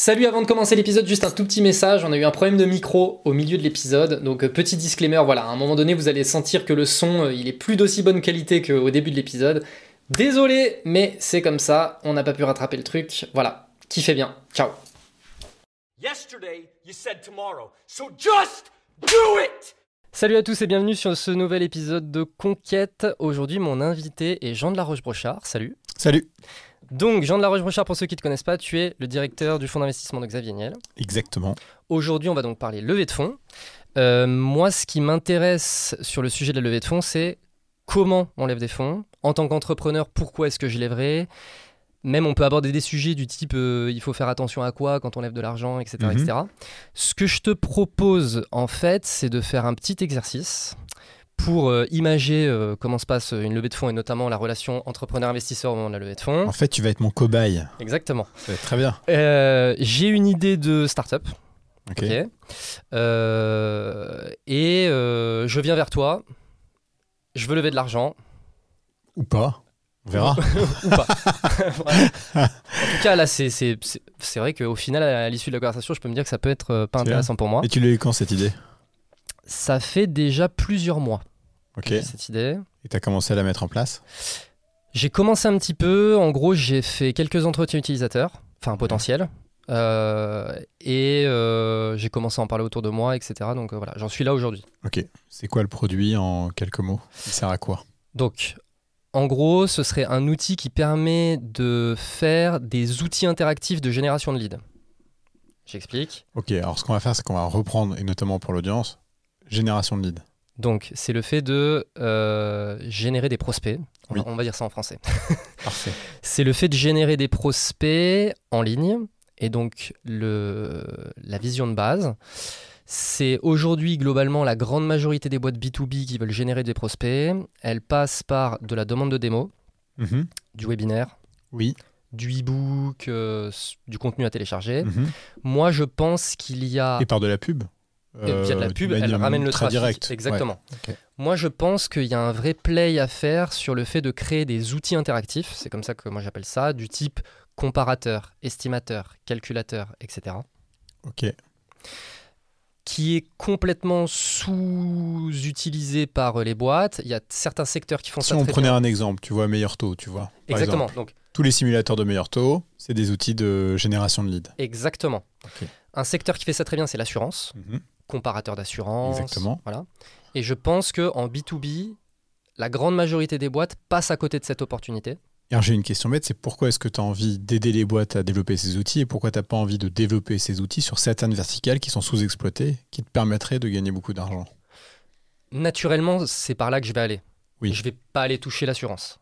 Salut, avant de commencer l'épisode, juste un tout petit message. On a eu un problème de micro au milieu de l'épisode. Donc, euh, petit disclaimer, voilà, à un moment donné, vous allez sentir que le son, euh, il est plus d'aussi bonne qualité qu'au début de l'épisode. Désolé, mais c'est comme ça. On n'a pas pu rattraper le truc. Voilà, kiffez bien. Ciao. Yesterday, you said tomorrow. So just do it! Salut à tous et bienvenue sur ce nouvel épisode de Conquête. Aujourd'hui, mon invité est Jean de la Roche-Brochard. Salut. Salut. Donc, Jean de la Roche-Brochard, pour ceux qui ne te connaissent pas, tu es le directeur du fonds d'investissement de Xavier Niel. Exactement. Aujourd'hui, on va donc parler levée de fonds. Euh, moi, ce qui m'intéresse sur le sujet de la levée de fonds, c'est comment on lève des fonds. En tant qu'entrepreneur, pourquoi est-ce que je lèverai même on peut aborder des sujets du type euh, il faut faire attention à quoi quand on lève de l'argent, etc., Mhm. etc. Ce que je te propose en fait, c'est de faire un petit exercice pour euh, imager euh, comment se passe une levée de fonds et notamment la relation entrepreneur-investisseur au moment de la levée de fonds. En fait, tu vas être mon cobaye. Exactement. Ça va être très bien. Euh, J'ai une idée de start-up. Ok. Euh, et je viens vers toi. Je veux lever de l'argent. Ou pas. On verra. ou pas. En tout cas, là, c'est c'est- c'est- c'est vrai qu'au final, à l'issue de la conversation, je peux me dire que ça peut être pas intéressant pour moi. Et tu l'as eu quand cette idée? Ça fait déjà plusieurs mois Ok. cette idée. Et tu as commencé à la mettre en place? J'ai commencé un petit peu. En gros, j'ai fait quelques entretiens utilisateurs, enfin potentiels. Euh, et euh, j'ai commencé à en parler autour de moi, etc. Donc euh, voilà, j'en suis là aujourd'hui. Ok. C'est quoi le produit en quelques mots? Il sert à quoi? Donc, en gros, ce serait un outil qui permet de faire des outils interactifs de génération de leads. J'explique. Ok. Alors, ce qu'on va faire, c'est qu'on va reprendre, et notamment pour l'audience, génération de leads. Donc, c'est le fait de euh, générer des prospects. On, va, Oui. on va dire ça en français. Parfait. C'est le fait de générer des prospects en ligne. Et donc, le, la vision de base, c'est aujourd'hui globalement la grande majorité des boîtes B2B qui veulent générer des prospects. Elles passent par de la demande de démo, Mhm. du webinaire, Oui. du e-book, euh, du contenu à télécharger. Mhm. Moi, je pense qu'il y a. Et par de la pub Euh, via de la Euh, pub, elle ramène le trafic. direct. Exactement. Ouais. Moi, je pense qu'il y a un vrai play à faire sur le fait de créer des outils interactifs, c'est comme ça que moi j'appelle ça, du type comparateur, estimateur, calculateur, etc., Ok. qui est complètement sous-utilisé par euh, les boîtes. Il y a certains secteurs qui font Si ça on très prenait bien. un exemple, tu vois, meilleur taux, tu vois. par Exactement. exemple. Donc, Tous les simulateurs de meilleur taux, c'est des outils de génération de leads. exactement. Un secteur qui fait ça très bien, c'est l'assurance. Mhm. Comparateur d'assurance. Exactement. Voilà. Et je pense que en B2B, la grande majorité des boîtes passent à côté de cette opportunité. Alors j'ai une question bête, c'est pourquoi est-ce que tu as envie d'aider les boîtes à développer ces outils et pourquoi tu n'as pas envie de développer ces outils sur certaines verticales qui sont sous-exploitées, qui te permettraient de gagner beaucoup d'argent? Naturellement, c'est par là que je vais aller. Oui. Je vais pas aller toucher l'assurance.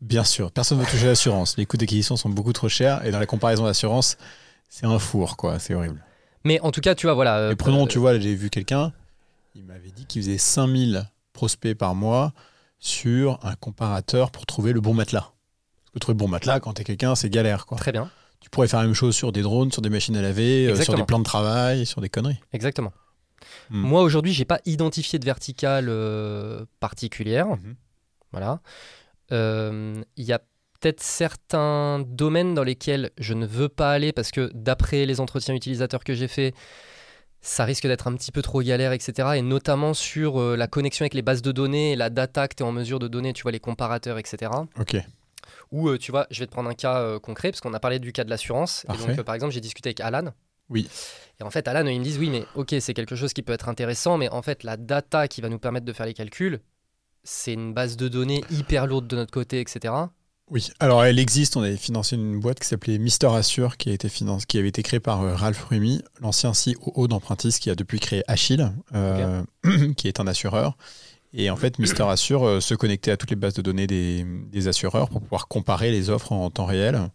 Bien sûr, personne ne veut toucher l'assurance. Les coûts d'acquisition sont beaucoup trop chers et dans la comparaison d'assurance, c'est un four, quoi. C'est horrible. Mais en tout cas, tu vois, voilà. euh, et prenons, euh, tu vois, j'ai vu quelqu'un, il m'avait dit qu'il faisait 5000 prospects par mois sur un comparateur pour trouver le bon matelas. Parce que trouver le bon matelas, quand t'es quelqu'un, c'est galère, quoi. Très bien, Tu pourrais faire la même chose sur des drones, sur des machines à laver, euh, sur des plans de travail, sur des conneries. exactement. Hmm. Moi, aujourd'hui, j'ai pas identifié de verticale euh, particulière. Mhm. Voilà. Euh, Il y a peut-être certains domaines dans lesquels je ne veux pas aller parce que d'après les entretiens utilisateurs que j'ai faits, ça risque d'être un petit peu trop galère, etc. Et notamment sur euh, la connexion avec les bases de données et la data que tu es en mesure de donner, tu vois, les comparateurs, etc. Ok. Ou, euh, tu vois, je vais te prendre un cas euh, concret, parce qu'on a parlé du cas de l'assurance. Et donc, par exemple, j'ai discuté avec Alan. Oui. Et en fait, Alan, ils me disent, oui, mais ok, c'est quelque chose qui peut être intéressant, mais en fait, la data qui va nous permettre de faire les calculs, c'est une base de données hyper lourde de notre côté, etc. Oui, alors elle existe. On avait financé une boîte qui s'appelait Mister Assure, qui, a été finance- qui avait été créée par euh, Ralph Rumi, l'ancien COO d'Empruntis, qui a depuis créé Achille, euh, qui est un assureur. Et en fait, Mister Assure euh, se connectait à toutes les bases de données des, des assureurs pour pouvoir comparer les offres en temps réel.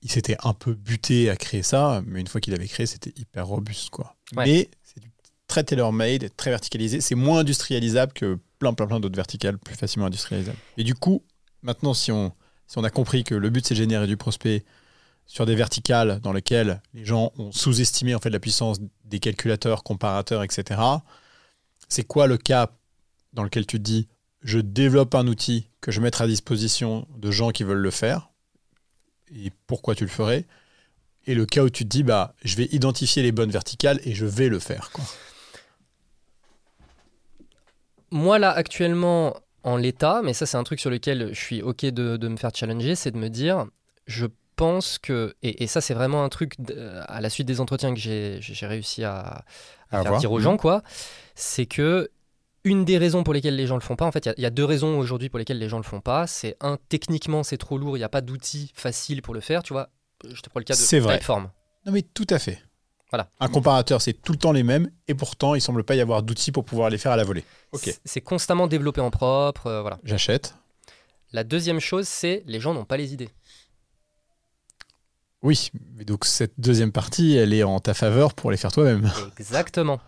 Il s'était un peu buté à créer ça, mais une fois qu'il avait créé, c'était hyper robuste. Quoi. Ouais. Mais c'est très tailor-made, très verticalisé. C'est moins industrialisable que plein, plein, plein d'autres verticales plus facilement industrialisables. Et du coup, maintenant, si on, a compris que le but, c'est de générer du prospect sur des verticales dans lesquelles les gens ont sous-estimé en fait la puissance des calculateurs, comparateurs, etc. C'est quoi le cas dans lequel tu te dis je développe un outil que je mettre à disposition de gens qui veulent le faire et pourquoi tu le ferais et le cas où tu te dis, bah, je vais identifier les bonnes verticales et je vais le faire. Moi, là, actuellement, en l'état, mais ça, c'est un truc sur lequel je suis OK de, de me faire challenger, c'est de me dire, je pense que, et, et ça, c'est vraiment un truc à la suite des entretiens que j'ai réussi à, à À faire avoir. dire aux Mhm. gens, quoi, c'est que une des raisons pour lesquelles les gens le font pas, en fait, il y a- il y, a deux raisons aujourd'hui pour lesquelles les gens le font pas. C'est un, techniquement, c'est trop lourd, il n'y a pas d'outils faciles pour le faire, tu vois. Je te prends le cas de. Typeform. Non, mais tout à fait. Voilà. Un comparateur, c'est tout le temps les mêmes, et pourtant, il semble pas y avoir d'outils pour pouvoir les faire à la volée. C'est- C'est constamment développé en propre, euh, voilà. j'achète. La deuxième chose, c'est les gens n'ont pas les idées. Oui, mais donc cette deuxième partie, elle est en ta faveur pour les faire toi-même. Exactement.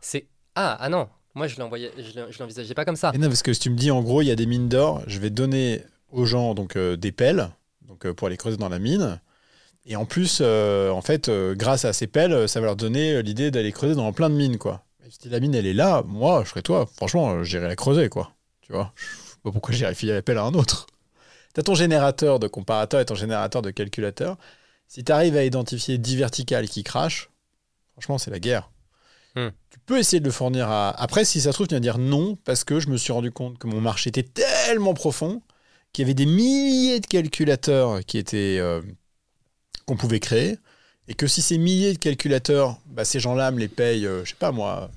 C'est ah ah non, moi je l'envoyais, je l'en- je l'envisageais pas comme ça. Et non, parce que si tu me dis, en gros, il y a des mines d'or, je vais donner aux gens donc euh, des pelles, donc euh, pour aller creuser dans la mine. Et en plus, euh, en fait, euh, grâce à ces pelles, ça va leur donner euh, l'idée d'aller creuser dans plein de mines, quoi. Et si la mine, elle est là, moi, je serais toi. Franchement, j'irais la creuser, quoi. Tu vois? Je sais pas pourquoi j'irais filer la pelle à un autre. T'as ton générateur de comparateur et ton générateur de calculateur. Si tu arrives à identifier 10 verticales qui crachent, franchement, c'est la guerre. Hmm. Tu peux essayer de le fournir à. Après, si ça se trouve, tu vas dire non, parce que je me suis rendu compte que mon marché était tellement profond qu'il y avait des milliers de calculateurs qui étaient. euh, pouvait créer. Et que si ces milliers de calculateurs, bah, ces gens-là me les payent, euh, je sais pas moi,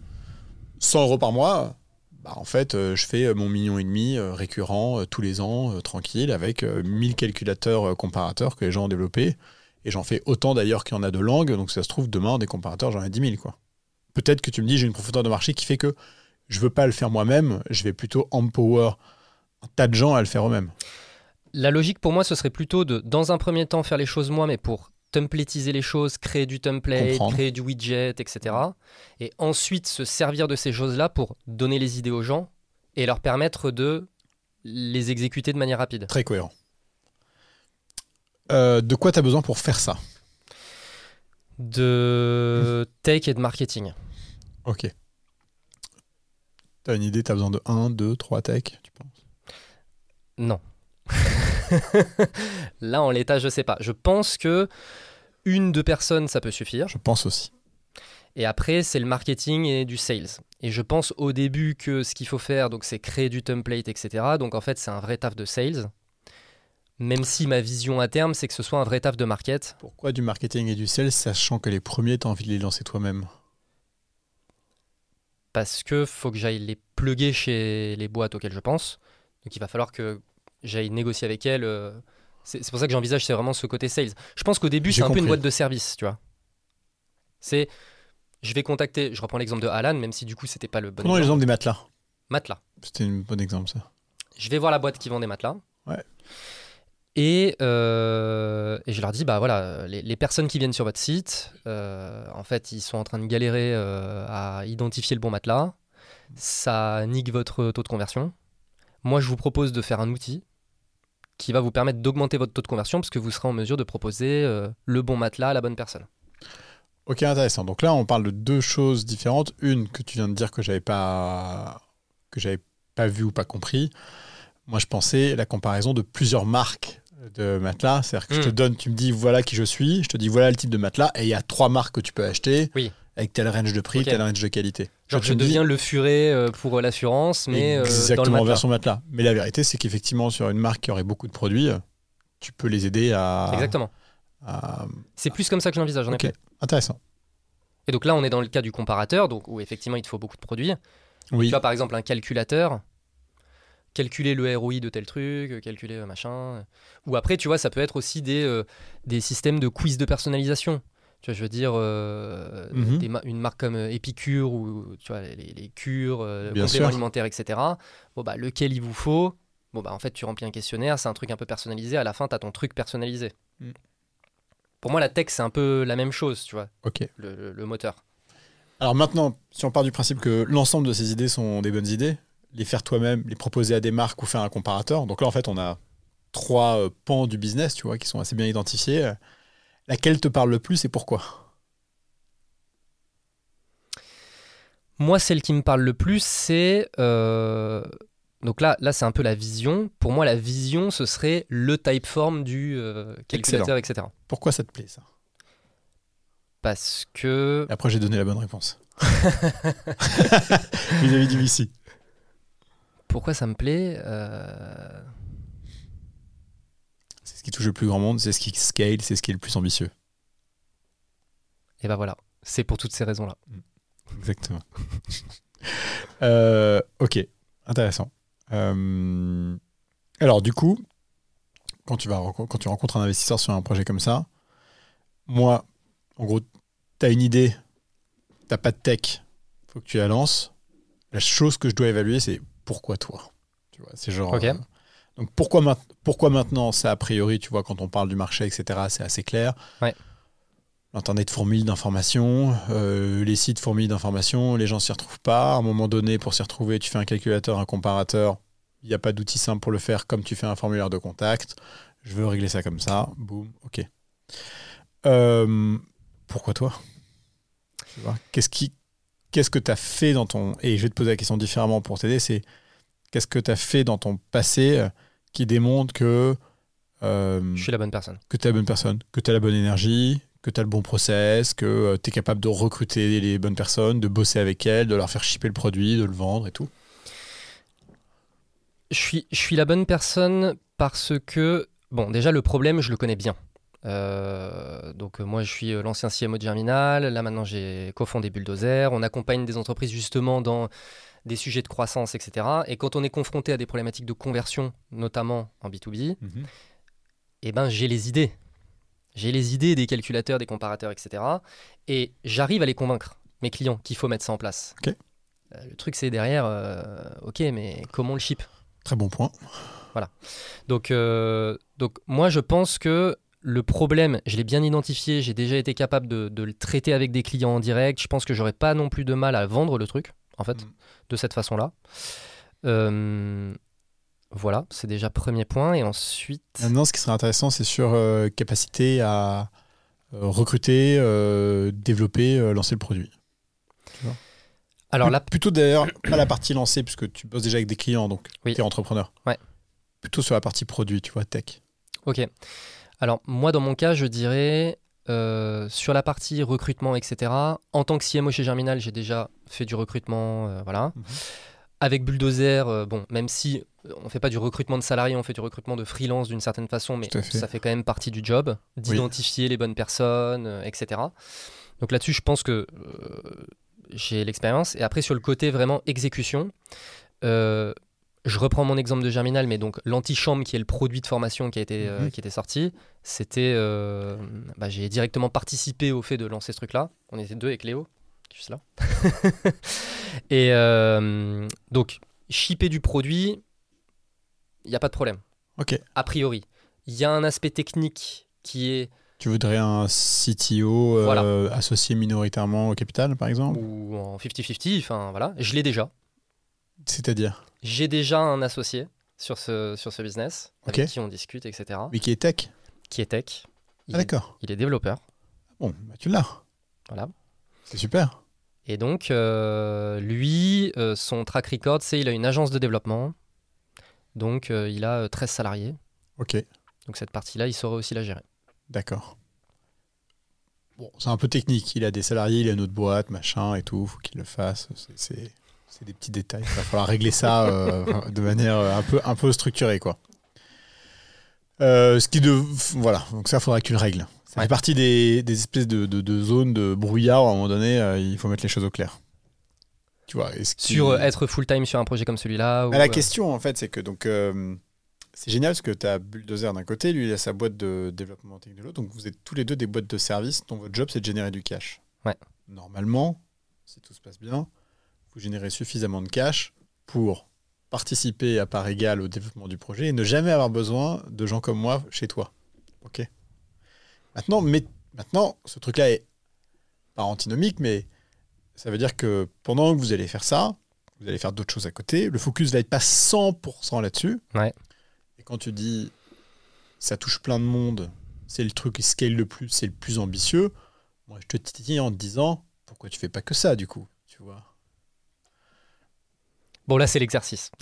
100 euros par mois, bah, en fait, euh, je fais euh, mon million et demi récurrent tous les ans, tranquille, avec euh, 1000 calculateurs comparateurs que les gens ont développés. Et j'en fais autant d'ailleurs qu'il y en a de langues. Donc, ça se trouve, demain, des comparateurs, j'en ai 10 000. Quoi. Peut-être que tu me dis, j'ai une profondeur de marché qui fait que je veux pas le faire moi-même, je vais plutôt empower un tas de gens à le faire eux-mêmes. La logique pour moi, ce serait plutôt de, dans un premier temps, faire les choses moi, mais pour templatiser les choses, créer du template, Comprendre. créer du widget, etc. Et ensuite se servir de ces choses-là pour donner les idées aux gens et leur permettre de les exécuter de manière rapide. Très cohérent. Euh, de quoi tu as besoin pour faire ça? De tech et de marketing. Ok. T'as une idée, t'as besoin de 1, 2, 3 tech, tu penses? Non. Là, en l'état, je sais pas. Je pense que une, deux personnes, ça peut suffire. Je pense aussi. Et après, c'est le marketing et du sales. Et je pense au début que ce qu'il faut faire, donc, c'est créer du template, etc. Donc, en fait, c'est un vrai taf de sales. Même si ma vision à terme, c'est que ce soit un vrai taf de market. Pourquoi du marketing et du sales, sachant que les premiers, t'as envie de les lancer toi-même? Parce que faut que j'aille les plugger chez les boîtes auxquelles je pense. Donc, il va falloir que j'aille négocier avec elles. euh, C'est pour ça que j'envisage, c'est vraiment ce côté sales. Je pense qu'au début, c'est un peu une boîte de service, tu vois. C'est, je vais contacter, je reprends l'exemple de Alan, même si du coup, c'était pas le bon exemple. l'exemple des matelas? Matelas. C'était un bon exemple, ça. Je vais voir la boîte qui vend des matelas. Ouais. Et, euh, et je leur dis, bah voilà, les, les personnes qui viennent sur votre site, euh, en fait, ils sont en train de galérer euh, à identifier le bon matelas. Ça nique votre taux de conversion. Moi, je vous propose de faire un outil qui va vous permettre d'augmenter votre taux de conversion parce que vous serez en mesure de proposer euh, le bon matelas à la bonne personne. Ok, intéressant. Donc là, on parle de deux choses différentes. Une que tu viens de dire que j'avais pas que j'avais pas vu ou pas compris. Moi, je pensais la comparaison de plusieurs marques de matelas. C'est-à-dire que je te Hmm. donne, tu me dis voilà qui je suis, je te dis voilà le type de matelas, et il y a trois marques que tu peux acheter Oui. Avec tel range de prix, tel range de qualité. Genre, je dis deviens le furet euh, pour euh, l'assurance, mais euh, dans le exactement version matelas. Mais la vérité, c'est qu'effectivement, sur une marque qui aurait beaucoup de produits, tu peux les aider à. Exactement. à- C'est plus comme ça que je l'envisage, en Ok. Intéressant. Et donc là, on est dans le cas du comparateur, donc où effectivement il te faut beaucoup de produits. Oui. Tu vois, par exemple, un calculateur, calculer le ROI de tel truc, euh, calculer euh, machin. Ou après, tu vois, ça peut être aussi des, euh, des systèmes de quiz de personnalisation. Tu vois, je veux dire, euh, Mhm. des ma- une marque comme euh, Épicure ou tu vois, les, les cures, euh, compléments alimentaires, etc. Bon, bah, lequel il vous faut? Bon, bah, en fait, tu remplis un questionnaire, c'est un truc un peu personnalisé. À la fin, tu as ton truc personnalisé. Mm. Pour moi, la tech, c'est un peu la même chose, tu vois, Ok. le- le- le moteur. Alors maintenant, si on part du principe que l'ensemble de ces idées sont des bonnes idées, les faire toi-même, les proposer à des marques ou faire un comparateur. Donc là, en fait, on a trois euh, pans du business, tu vois, qui sont assez bien identifiés. Laquelle te parle le plus et pourquoi? Moi, celle qui me parle le plus, c'est. euh, Donc là, là c'est un peu la vision. Pour moi, la vision, ce serait le typeform du euh, calculateur, etc. Pourquoi ça te plaît, ça? Parce que. Après, j'ai donné la bonne réponse. Vis-à-vis du VC. Pourquoi ça me plaît Euh, ce qui touche le plus grand monde, c'est ce qui scale, c'est ce qui est le plus ambitieux. Et ben voilà, c'est pour toutes ces raisons-là. Exactement. Euh, ok, intéressant. Euh, alors, du coup, quand tu, vas, quand tu rencontres un investisseur sur un projet comme ça, moi, en gros, tu as une idée, tu pas de tech, faut que tu la lances. La chose que je dois évaluer, c'est pourquoi toi? Tu vois, C'est genre. Euh, donc, pourquoi, ma- pourquoi maintenant Ça, a priori, tu vois, quand on parle du marché, etc., c'est assez clair. Ouais. L'Internet fourmille d'informations, euh, les sites fourmillent d'informations, les gens s'y retrouvent pas. À un moment donné, pour s'y retrouver, tu fais un calculateur, un comparateur. Il n'y a pas d'outil simple pour le faire, comme tu fais un formulaire de contact. Je veux régler ça comme ça. Boum, ok. Euh, pourquoi toi? Qu'est-ce qui, qu'est-ce que tu as fait dans ton et je vais te poser la question différemment pour t'aider. C'est qu'est-ce que tu as fait dans ton passé euh, qui démontre que euh, Je suis la bonne personne. que tu es la bonne personne, que tu as la bonne énergie, que tu as le bon process, que tu es capable de recruter les bonnes personnes, de bosser avec elles, de leur faire shipper le produit, de le vendre et tout? Je suis, je suis la bonne personne parce que, bon, déjà, le problème, je le connais bien. Euh, donc, euh, moi, je suis euh, l'ancien CMO de Germinal. Là, maintenant, j'ai cofondé Bulldozer. On accompagne des entreprises justement dans des sujets de croissance, etc. Et quand on est confronté à des problématiques de conversion, notamment en B2B, eh ben, j'ai les idées. J'ai les idées des calculateurs, des comparateurs, etc. Et j'arrive à les convaincre, mes clients, qu'il faut mettre ça en place. Euh, le truc, c'est derrière, euh, ok, mais comment on le ship Très bon point. donc, euh, donc, moi, je pense que le problème, je l'ai bien identifié, j'ai déjà été capable de, de le traiter avec des clients en direct. Je pense que j'aurais pas non plus de mal à vendre le truc, en fait, Mm. de cette façon-là. Euh, voilà, c'est déjà premier point. Et ensuite, Maintenant, ce qui serait intéressant, c'est sur euh, capacité à euh, recruter, euh, développer, euh, lancer le produit. alors là, plutôt d'ailleurs pas la partie lancée puisque tu bosses déjà avec des clients, donc Oui. tu es entrepreneur. Ouais. Plutôt sur la partie produit, tu vois, tech. ok. Alors, moi, dans mon cas, je dirais euh, sur la partie recrutement, etc. En tant que CMO chez Germinal, j'ai déjà fait du recrutement, euh, voilà. Mhm. Avec Bulldozer, euh, bon, même si on fait pas du recrutement de salariés, on fait du recrutement de freelance d'une certaine façon, mais fait. ça fait quand même partie du job, d'identifier les bonnes personnes, etc. Donc là-dessus, je pense que j'ai l'expérience. Et après, sur le côté vraiment exécution, je reprends mon exemple de Germinal, mais donc l'antichambre, qui est le produit de formation qui, a été, euh, Mhm. qui était sorti, c'était. euh, bah, j'ai directement participé au fait de lancer ce truc-là. On était deux avec Léo, juste là. Et euh, donc, shipper du produit, il n'y a pas de problème, Ok. a priori. Il y a un aspect technique qui est, Tu voudrais un CTO Voilà. associé minoritairement au capital, par exemple? Ou en 50-50, enfin voilà, je l'ai déjà. C'est-à-dire J'ai déjà un associé sur ce, sur ce business, avec qui on discute, etc., Mais qui est tech qui est tech. Il, Ah, est, d'accord. il est développeur, Bon, bah, tu l'as. voilà. C'est super. Et donc, euh, lui, euh, son track record, c'est il a une agence de développement. Donc, euh, il a euh, 13 salariés. Ok, Donc, cette partie-là, il saurait aussi la gérer. d'accord. Bon, c'est un peu technique. Il a des salariés, il a une autre boîte, machin et tout. faut qu'il le fasse. C'est- C'est des petits détails. Il va falloir régler ça euh, de manière euh, un peu, un peu structurée, quoi. Euh, ce qui de voilà, donc ça faudra que tu le règles. Ça Ouais. fait partie des, des espèces de, de- de zones de brouillard. À un moment donné, euh, il faut mettre les choses au clair. Tu vois. Sur euh, être full-time sur un projet comme celui-là. ou, Ah, la question, en fait, c'est que donc c'est génial parce que tu as Bulldozer d'un côté, lui, il a sa boîte de développement technique de l'autre. Donc, vous êtes tous les deux des boîtes de services dont votre job, c'est de générer du cash. Ouais. Normalement, si tout se passe bien, vous générez suffisamment de cash pour participer à part égale au développement du projet et ne jamais avoir besoin de gens comme moi chez toi. OK Maintenant, mais, maintenant ce truc-là est pas antinomique, mais ça veut dire que pendant que vous allez faire ça, vous allez faire d'autres choses à côté. Le focus va être pas 100% là-dessus. Ouais. Et quand tu dis ça touche plein de monde, c'est le truc qui scale le plus, c'est le plus ambitieux, moi je te titille en te disant pourquoi tu fais pas que ça du coup, tu vois? Bon, là, c'est l'exercice.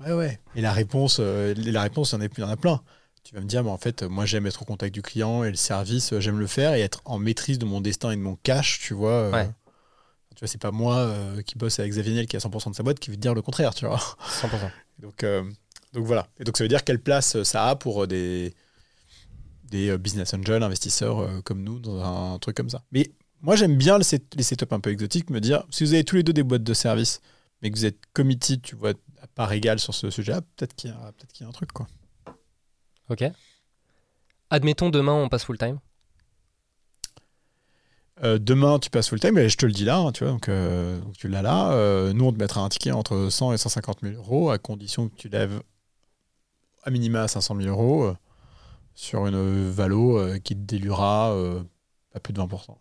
Ouais, ouais. Et la réponse, euh, la réponse, il y en a, il y en a plein. tu vas me dire, mais en fait, moi j'aime être au contact du client et le service, euh, j'aime le faire et être en maîtrise de mon destin et de mon cash, tu vois. euh, Ouais. Tu vois, c'est pas moi euh, qui bosse avec Xavier Niel qui a 100% de sa boîte qui veut te dire le contraire, tu vois. 100%. Donc, euh, donc voilà. Et donc ça veut dire quelle place ça a pour des, des business angels, investisseurs euh, comme nous dans un, truc comme ça. Mais moi j'aime bien le set- les setups un peu exotiques, me dire si vous avez tous les deux des boîtes de service, mais que vous êtes committed, tu vois, à part égale sur ce sujet-là, peut-être qu'il y, qu'il y a un truc quoi. Ok. Admettons demain on passe full time. Euh, demain tu passes full time, et je te le dis là, hein, tu vois, donc, euh, donc tu l'as là. Euh, nous on te mettra un ticket entre 100 et 150 000 euros à condition que tu lèves à minima à 500 000 euros sur une valo qui te délurera euh, à plus de 20%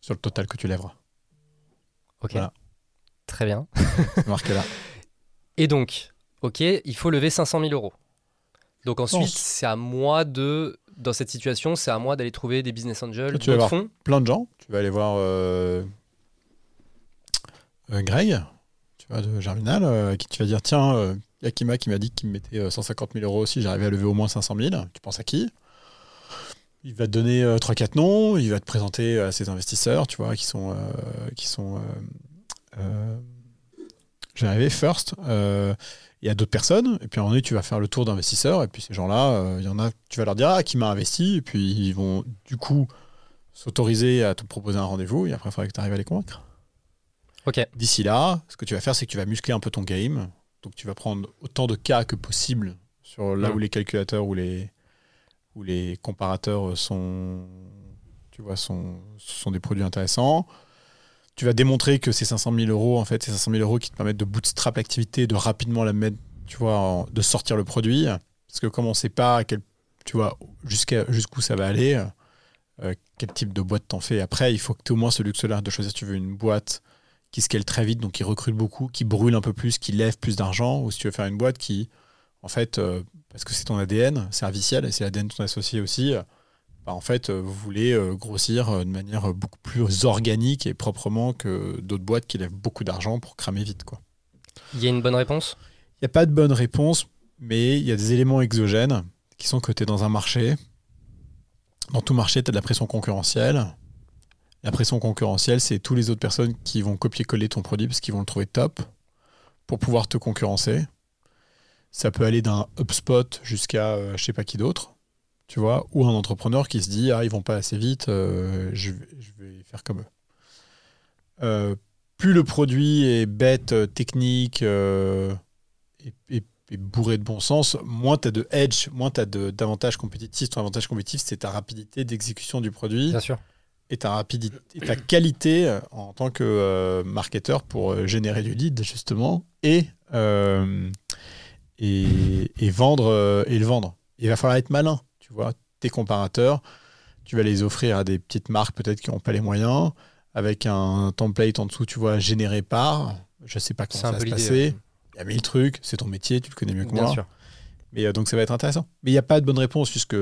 sur le total que tu lèveras. Ok. Voilà. Très bien. C'est marqué là. Et donc, ok, il faut lever 500 000 euros. Donc ensuite, c'est à moi de, dans cette situation, c'est à moi d'aller trouver des business angels, Tu vas voir. fonds. Plein de gens. Tu vas aller voir euh, euh, Greg, tu vois, de Germinal, euh, à qui tu vas dire tiens, euh, Yakima qui m'a dit qu'il me mettait euh, 150 000 euros aussi, j'arrivais à lever au moins 500 000. Tu penses à qui? Il va te donner 3-4 noms, il va te présenter à ses investisseurs, tu vois, qui sont. euh, qui sont euh, euh, J'arrivais first. euh, il y a d'autres personnes, et puis à un moment donné, tu vas faire le tour d'investisseurs, et puis ces gens-là, euh, il y en a, tu vas leur dire, ah, qui m'a investi, et puis ils vont du coup s'autoriser à te proposer un rendez-vous, et après, il faudra que tu arrives à les convaincre. D'ici là, ce que tu vas faire, c'est que tu vas muscler un peu ton game, donc tu vas prendre autant de cas que possible sur là où les calculateurs ou les, où les comparateurs sont, tu vois, sont, sont des produits intéressants. Tu vas démontrer que ces 500 000 euros, en fait, ces 500 000 euros qui te permettent de bootstrap l'activité, de rapidement la mettre, tu vois, de sortir le produit. Parce que comme on ne sait pas quel, tu vois, jusqu'à, jusqu'où ça va aller, euh, quel type de boîte t'en fais. Après, il faut que tu aies au moins ce luxe-là de choisir si tu veux une boîte qui scale très vite, donc qui recrute beaucoup, qui brûle un peu plus, qui lève plus d'argent, ou si tu veux faire une boîte qui, en fait, euh, parce que c'est ton ADN serviciel, et c'est l'ADN de ton associé aussi, bah, en fait, euh, vous voulez euh, grossir euh, de manière beaucoup plus organique et proprement que d'autres boîtes qui lèvent beaucoup d'argent pour cramer vite. quoi. Il y a une bonne réponse? Il n'y a pas de bonne réponse, mais il y a des éléments exogènes qui sont que tu es dans un marché. Dans tout marché, tu as de la pression concurrentielle. La pression concurrentielle, c'est toutes les autres personnes qui vont copier-coller ton produit parce qu'ils vont le trouver top pour pouvoir te concurrencer. Ça peut aller d'un HubSpot jusqu'à euh, je sais pas qui d'autre, tu vois, ou un entrepreneur qui se dit ah ils vont pas assez vite, euh, je, vais, je vais faire comme eux. Euh, plus le produit est bête, euh, technique euh, et, et- et bourré de bon sens, moins tu as de edge, moins tu as d'avantages compétitifs. Ton avantage compétitif, c'est ta rapidité d'exécution du produit Bien sûr. et ta, rapidité, et ta qualité en tant que marketeur pour générer du lead, justement, et, et, vendre, et le vendre. Il va falloir être malin, tu vois. Tes comparateurs, tu vas les offrir à des petites marques peut-être qui n'ont pas les moyens, avec un template en dessous, tu vois, généré par. Je sais pas comment ça va se passer. Il y a mille trucs, c'est ton métier, tu le connais mieux que Bien moi. sûr. Mais euh, donc ça va être intéressant. Mais il n'y a pas de bonne réponse puisque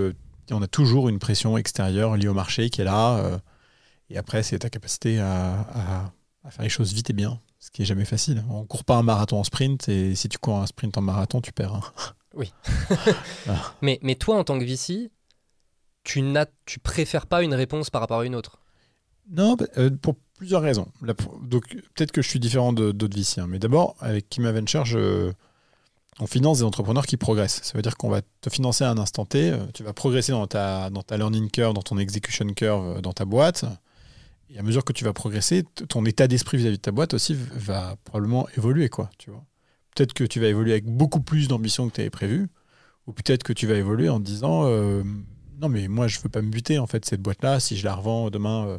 on a toujours une pression extérieure liée au marché qui est là. euh, et après, c'est ta capacité à, à- à faire les choses vite et bien, ce qui est jamais facile. On court pas un marathon en sprint et si tu cours un sprint en marathon, tu perds. hein. Mais, mais toi, en tant que VC, tu, n'as, tu préfères pas une réponse par rapport à une autre? Non, bah, euh, pour plusieurs raisons. Donc peut-être que je suis différent de- d'autres VC, hein, mais d'abord avec Kima Venture, je- on finance des entrepreneurs qui progressent. Ça veut dire qu'on va te financer à un instant T, euh, tu vas progresser dans ta, dans ta learning curve, dans ton execution curve, euh, dans ta boîte. Et à mesure que tu vas progresser, ton état d'esprit vis-à-vis de ta boîte aussi va probablement évoluer, quoi. Tu vois. Peut-être que tu vas évoluer avec beaucoup plus d'ambition que tu avais prévu, ou peut-être que tu vas évoluer en te disant euh, non mais moi je veux pas me buter en fait cette boîte-là. Si je la revends demain euh,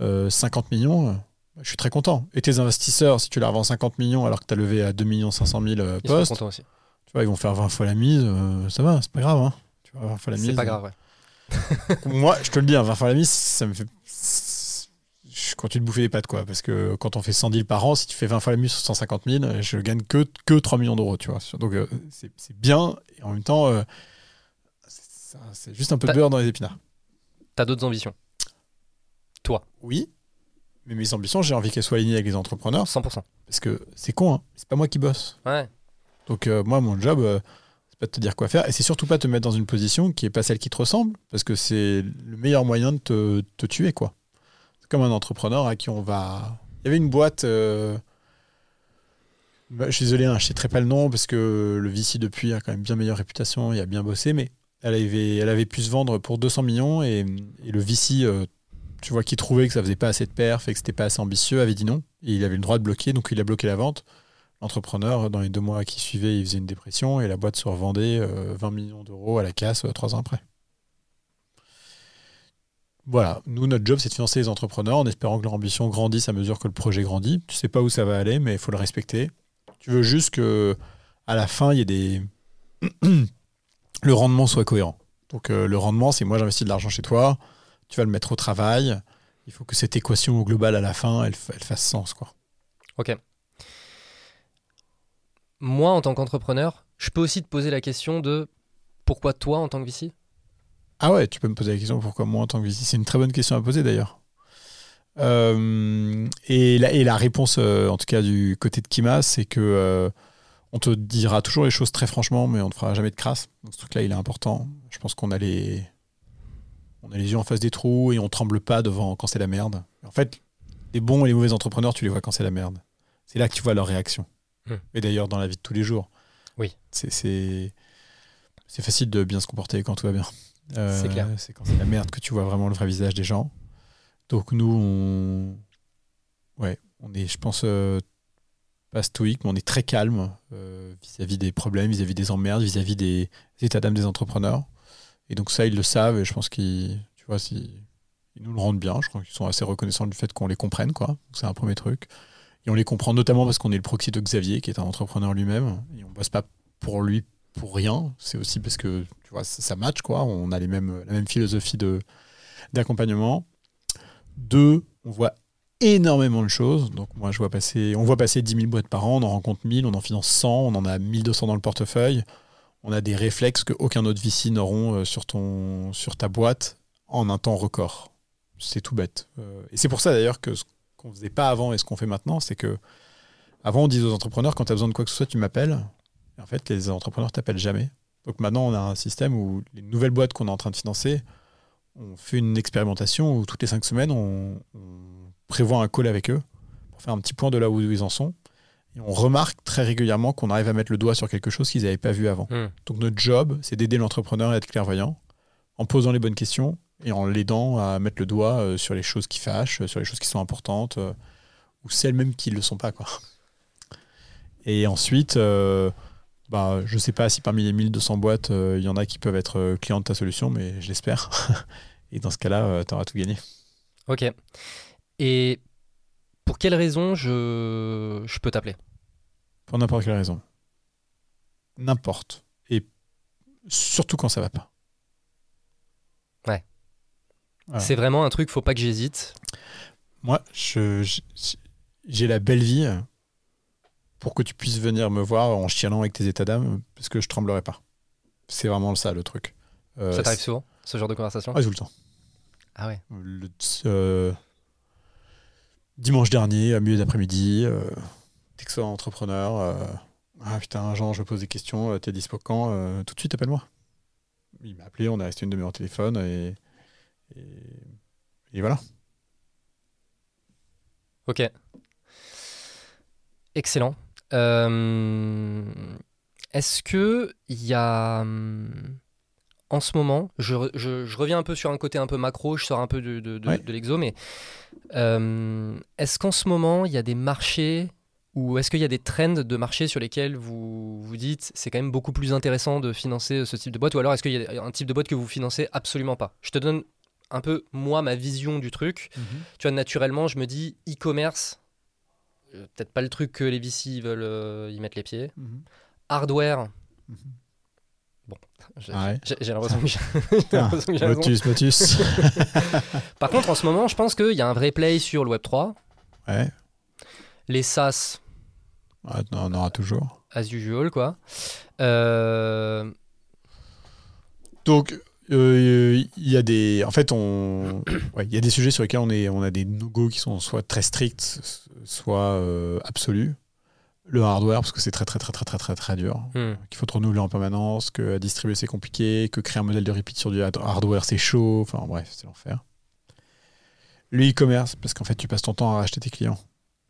euh, 50 millions, euh, je suis très content. Et tes investisseurs, si tu la revends 50 millions alors que tu as levé à 2 millions 500 000 euh, Ils sont postes, contents aussi. tu vois, ils vont faire 20 fois la mise, euh, ça va, c'est pas grave. Hein. Tu vois, 20 fois la mise. C'est pas grave, ouais. Moi, je te le dis, hein, 20 fois la mise, ça me fait. Je continue de bouffer des pattes, quoi. Parce que quand on fait 100 deals par an, si tu fais 20 fois la mise sur 150 000, je gagne que, que 3 millions d'euros, tu vois. Donc, euh, c'est bien. Et en même temps, euh, c'est juste un peu de beurre dans les épinards. T'as d'autres ambitions? Oui. Mais mes ambitions, j'ai envie qu'elles soient alignées avec les entrepreneurs. 100%. Parce que c'est con, hein. C'est pas moi qui bosse. Ouais. Donc, euh, moi, mon job, euh, c'est pas de te dire quoi faire, et c'est surtout pas te mettre dans une position qui est pas celle qui te ressemble, parce que c'est le meilleur moyen de te, te tuer, quoi. Comme un entrepreneur à qui on va. Il y avait une boîte. euh, bah, je suis désolé, hein, je sais très pas le nom parce que le VC depuis a quand même bien meilleure réputation, il a bien bossé, mais elle avait, pu se vendre pour 200 millions et, et le VC, euh, tu vois, qui trouvait que ça faisait pas assez de perf et que c'était pas assez ambitieux, avait dit non. Et il avait le droit de bloquer, donc il a bloqué la vente. L'entrepreneur, dans les deux mois qui suivaient, il faisait une dépression et la boîte se revendait euh, 20 millions d'euros à la casse euh, trois ans après. Voilà, nous, notre job, c'est de financer les entrepreneurs en espérant que leur ambition grandisse à mesure que le projet grandit. Tu sais pas où ça va aller, mais il faut le respecter. Tu veux juste que à la fin, il y ait des. le rendement soit cohérent. Donc, euh, le rendement, c'est moi, j'investis de l'argent chez toi, tu vas le mettre au travail. Il faut que cette équation au global, à la fin, elle fasse sens. Quoi. Ok. Moi, en tant qu'entrepreneur, je peux aussi te poser la question de pourquoi toi, en tant que VC Ah ouais, tu peux me poser la question pourquoi moi en tant que VC C'est une très bonne question à poser d'ailleurs. Euh, et, la, et la réponse, euh, en tout cas du côté de Kima, c'est que euh, on te dira toujours les choses très franchement, mais on ne te fera jamais de crasse. Donc ce truc-là, il est important. Je pense qu'on a les, on a les yeux en face des trous et on tremble pas devant quand c'est la merde. En fait, les bons et les mauvais entrepreneurs, tu les vois quand c'est la merde. C'est là que tu vois leur réaction. Hmm. Et d'ailleurs, dans la vie de tous les jours. Oui. C'est facile de bien se comporter quand tout va bien. Euh, C'est clair. C'est quand c'est la merde que tu vois vraiment le vrai visage des gens. Donc nous, on, ouais, on est, je pense, euh, pas stoïque, mais on est très calme euh, vis-à-vis des problèmes, vis-à-vis des emmerdes, vis-à-vis des états d'âme des entrepreneurs. Et donc ça, ils le savent, et je pense qu'ils, tu vois, si, ils nous le rendent bien. Je crois qu'ils sont assez reconnaissants du fait qu'on les comprenne, quoi. Donc, C'est un premier truc. Et on les comprend notamment parce qu'on est le proxy de Xavier, qui est un entrepreneur lui-même, et on bosse pas pour lui pour rien. C'est aussi parce que tu vois, ça, ça match, quoi. On a les mêmes, la même philosophie d'accompagnement. Deux, on voit énormément de choses. Donc moi, je vois passer, on voit passer 10 000 boîtes par an, on en rencontre 1000, on en finance 100, on en a 1200 dans le portefeuille. On a des réflexes que aucun autre VC n'auront euh, sur, sur ta boîte en un temps record. C'est tout bête. Euh, et c'est pour ça d'ailleurs que ce qu'on faisait pas avant et ce qu'on fait maintenant, c'est que avant on disait aux entrepreneurs quand tu as besoin de quoi que ce soit, tu m'appelles. Et en fait, les entrepreneurs t'appellent jamais. Donc maintenant, on a un système où les nouvelles boîtes qu'on est en train de financer, on fait une expérimentation où toutes les cinq semaines, on, on prévoit un call avec eux pour faire un petit point de là où ils en sont. Et on remarque très régulièrement qu'on arrive à mettre le doigt sur quelque chose qu'ils n'avaient pas vu avant. Hmm. Donc notre job, c'est d'aider l'entrepreneur à être clairvoyant en posant les bonnes questions et en l'aidant à mettre le doigt euh, sur les choses qui fâchent, euh, sur les choses qui sont importantes euh, ou celles même qui ne le sont pas. Quoi. Et ensuite, euh, bah, je ne sais pas si parmi les 1200 boîtes, euh, il y en a qui peuvent être euh, clients de ta solution, mais je l'espère. et dans ce cas-là, tu auras tout gagné. Ok. Et pour quelle raison je, je peux t'appeler? Pour n'importe quelle raison. N'importe. Et surtout quand ça va pas. Ouais. Voilà. C'est vraiment un truc, faut pas que j'hésite. Moi, je- je- j'ai la belle vie pour que tu puisses venir me voir en chialant avec tes états d'âme, parce que je tremblerai pas. C'est vraiment ça le truc. Euh, Ça t'arrive souvent, ce genre de conversation? Ah, tout le temps. Ah ouais. Le- euh, dimanche dernier, à milieu d'après-midi, euh, un entrepreneur. euh, ah putain, Jean, je me pose des questions, t'es dispo quand Tout de suite, appelle-moi. Il m'a appelé, on a resté une demi-heure au téléphone et, et, et voilà. Ok. Excellent. Euh, Est-ce que il y a hum, en ce moment, je, re- je- je reviens un peu sur un côté un peu macro, je sors un peu de, de, de- Ouais. de l'exo, mais euh, est-ce qu'en ce moment il y a des marchés ou est-ce qu'il y a des trends de marchés sur lesquels vous vous dites c'est quand même beaucoup plus intéressant de financer ce type de boîte ou alors est-ce qu'il y a un type de boîte que vous financez absolument pas? Je te donne un peu moi ma vision du truc. Tu vois, naturellement, je me dis e-commerce, peut-être pas le truc que les VC veulent euh, y mettre les pieds. Hardware, Mhm. bon, j'ai Ah ouais. j'ai- l'impression que j'ai Ah, l'impression que j'ai raison. Motus, Motus. Par contre, en ce moment, je pense qu'il y a un vrai play sur le Web3. ouais, Les SaaS, Ah, on en aura toujours. as usual, quoi. Euh, Donc, euh, il y a des. En fait, on. ouais, il y a des sujets sur lesquels on, est, on a des no-go qui sont soit très stricts, soit euh, absolus. le hardware, parce que c'est très, très, très, très, très, très, très dur. Hmm. Qu'il faut te renouveler en permanence, que distribuer c'est compliqué, que créer un modèle de repeat sur du hard- hardware c'est chaud. Enfin bref, c'est l'enfer. Le e-commerce, parce qu'en fait, tu passes ton temps à racheter tes clients.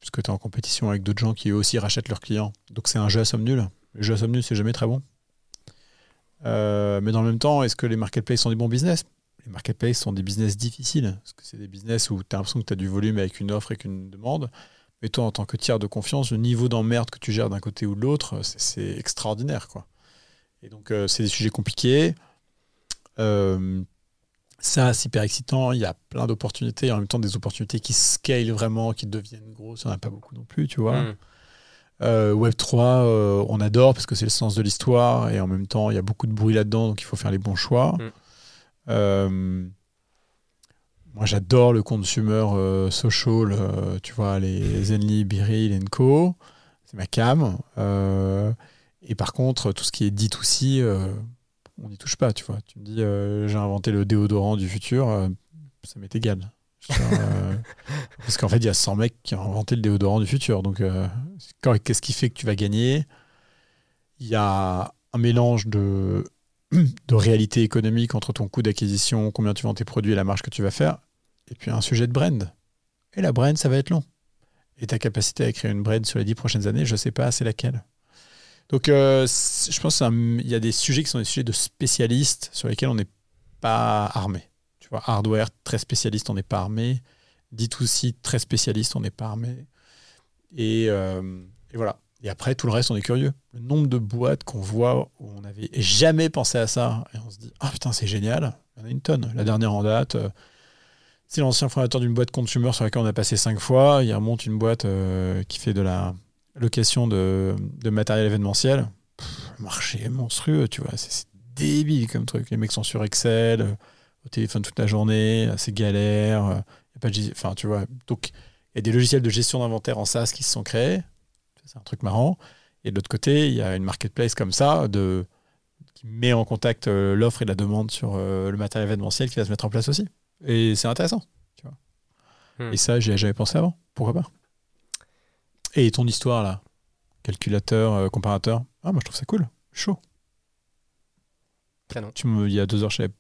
Puisque tu es en compétition avec d'autres gens qui eux aussi rachètent leurs clients. Donc c'est un jeu à somme nulle. Le jeu à somme nulle, c'est jamais très bon. Euh, mais dans le même temps, est-ce que les marketplaces sont des bons business? Les marketplaces sont des business difficiles. Parce que c'est des business où tu as l'impression que tu as du volume avec une offre et qu'une demande. Mais toi, en tant que tiers de confiance, le niveau d'emmerde que tu gères d'un côté ou de l'autre, c'est- extraordinaire. Quoi. Et donc, euh, c'est des sujets compliqués. Euh, ça, c'est hyper excitant. Il y a plein d'opportunités. En même temps, des opportunités qui scale vraiment, qui deviennent grosses. Il n'y en a pas beaucoup non plus, tu vois. Hmm. Euh, Web 3, euh, on adore parce que c'est le sens de l'histoire et en même temps, il y a beaucoup de bruit là-dedans, donc il faut faire les bons choix. Mm. Euh, moi, j'adore le consumer social, tu vois, les Zenly, Biril, Co. C'est ma cam. Et par contre, tout ce qui est dit aussi, on n'y touche pas, tu vois. Tu me dis, j'ai inventé le déodorant du futur, ça m'est égal. Euh, parce qu'en fait, il y a 100 mecs qui ont inventé le déodorant du futur. Donc, euh, qu'est-ce qui fait que tu vas gagner? Il y a un mélange de, de réalité économique entre ton coût d'acquisition, combien tu vends tes produits et la marge que tu vas faire, et puis un sujet de brand. Et la brand, ça va être long. Et ta capacité à créer une brand sur les 10 prochaines années, je ne sais pas, c'est laquelle. Donc, euh, je pense qu'il y a des sujets qui sont des sujets de spécialistes sur lesquels on n'est pas armé. Hardware, très spécialiste, on n'est pas armé. D2C, très spécialiste, on n'est pas armé. Et, euh, et voilà. Et après, tout le reste, on est curieux. Le nombre de boîtes qu'on voit où on n'avait jamais pensé à ça, et on se dit, ah putain, c'est génial. Il y en a une tonne. La dernière en date, euh, c'est l'ancien fondateur d'une boîte consumer sur laquelle on a passé cinq fois. Il remonte une boîte euh, qui fait de la location de, matériel événementiel. Pff, marché monstrueux, tu vois. C'est débile comme truc. Les mecs sont sur Excel, au téléphone toute la journée, c'est galère. euh, y a pas de enfin, tu vois. Donc, il y a des logiciels de gestion d'inventaire en SaaS qui se sont créés. C'est un truc marrant. Et de l'autre côté, il y a une marketplace comme ça de, qui met en contact euh, l'offre et la demande sur euh, le matériel événementiel qui va se mettre en place aussi. Et c'est intéressant. Tu vois. Hmm. Et ça, j'y avais jamais pensé avant. Pourquoi pas? Et ton histoire, là? Calculateur, comparateur? Ah, moi, je trouve ça cool. Chaud. Canon. Tu me, il y a deux heures, je savais-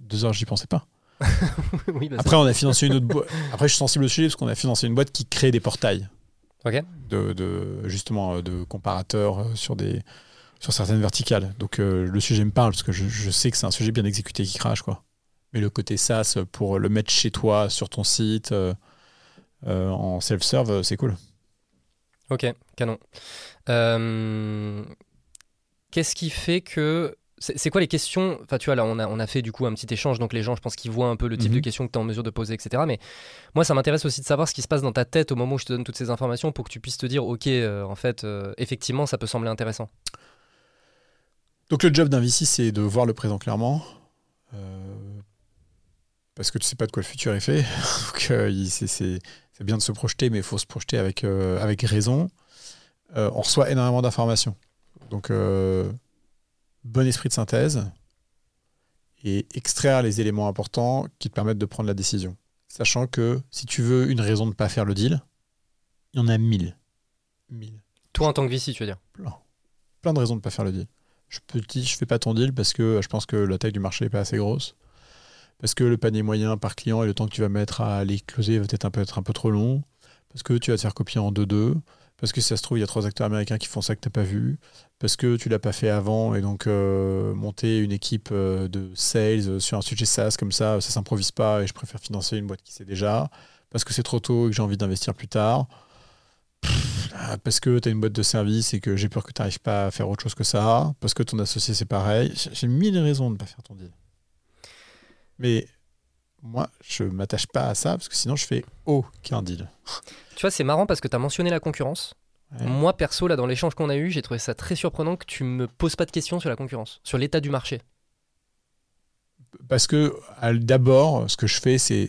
deux heures, j'y pensais pas. oui, bah, Après, on a financé une autre boîte. Après, je suis sensible au sujet parce qu'on a financé une boîte qui crée des portails. Ok. De, de- justement, euh, de comparateurs euh, sur, des, sur certaines verticales. Donc, euh, le sujet me parle parce que je, je sais que c'est un sujet bien exécuté qui crache, quoi. Mais le côté SaaS, pour le mettre chez toi, sur ton site, euh, euh, en self-serve, c'est cool. Ok, canon. Qu'est-ce qui fait que. C'est quoi les questions Enfin, tu vois, là, on a, on a fait du coup un petit échange, donc les gens, je pense qu'ils voient un peu le type Mhm. de questions que tu es en mesure de poser, etc. Mais moi, ça m'intéresse aussi de savoir ce qui se passe dans ta tête au moment où je te donne toutes ces informations pour que tu puisses te dire, ok, euh, en fait, euh, effectivement, ça peut sembler intéressant. Donc le job d'un VC, c'est de voir le présent clairement. Euh, parce que tu sais pas de quoi le futur est fait. C'est- bien de se projeter, mais il faut se projeter avec, avec raison. On reçoit énormément d'informations. Donc bon esprit de synthèse et extraire les éléments importants qui te permettent de prendre la décision. Sachant que si tu veux une raison de ne pas faire le deal, il y en a mille. Mille Toi, en tant que VC, tu veux dire? Plein. Plein de raisons de ne pas faire le deal. Je peux te dire, je fais pas ton deal parce que euh, je pense que la taille du marché n'est pas assez grosse. Parce que le panier moyen par client et le temps que tu vas mettre à les closer va peut-être un peu, être un peu trop long. Parce que tu vas te faire copier en 2-2. Parce que si ça se trouve, il y a trois acteurs américains qui font ça que tu n'as pas vu. Parce que tu l'as pas fait avant et donc euh, monter une équipe euh, de sales euh, sur un sujet SaaS comme ça, ça s'improvise pas et je préfère financer une boîte qui sait déjà. Parce que c'est trop tôt et que j'ai envie d'investir plus tard. Parce que tu as une boîte de service et que j'ai peur que tu n'arrives pas à faire autre chose que ça. Parce que ton associé, c'est pareil. J'ai mille raisons de ne pas faire ton deal. Mais moi, je m'attache pas à ça parce que sinon, je fais aucun deal. Tu vois, c'est marrant parce que tu as mentionné la concurrence. Ouais. Moi, perso, là, dans l'échange qu'on a eu, j'ai trouvé ça très surprenant que tu me poses pas de questions sur la concurrence, sur l'état du marché. Parce que d'abord, ce que je fais, c'est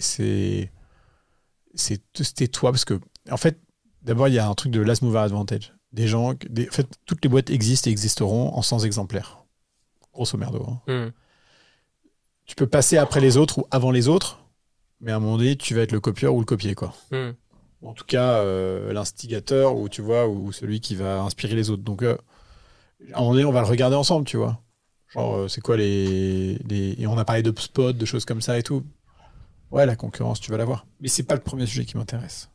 c'est toi parce que en fait, d'abord il y a un truc de last mover advantage. Des gens, des, en fait, toutes les boîtes existent et existeront en 100 exemplaires. Grosso merdo. hein. Hmm. Tu peux passer après les autres ou avant les autres, mais à un moment donné, tu vas être le copieur ou le copier quoi. Hmm. en tout cas euh, l'instigateur, ou tu vois, ou celui qui va inspirer les autres. Donc, euh, à un moment donné, on va le regarder ensemble, tu vois. Genre, euh, c'est quoi les, les. Et on a parlé de spot, de choses comme ça et tout. Ouais, la concurrence, tu vas la voir. Mais c'est pas le premier sujet qui m'intéresse.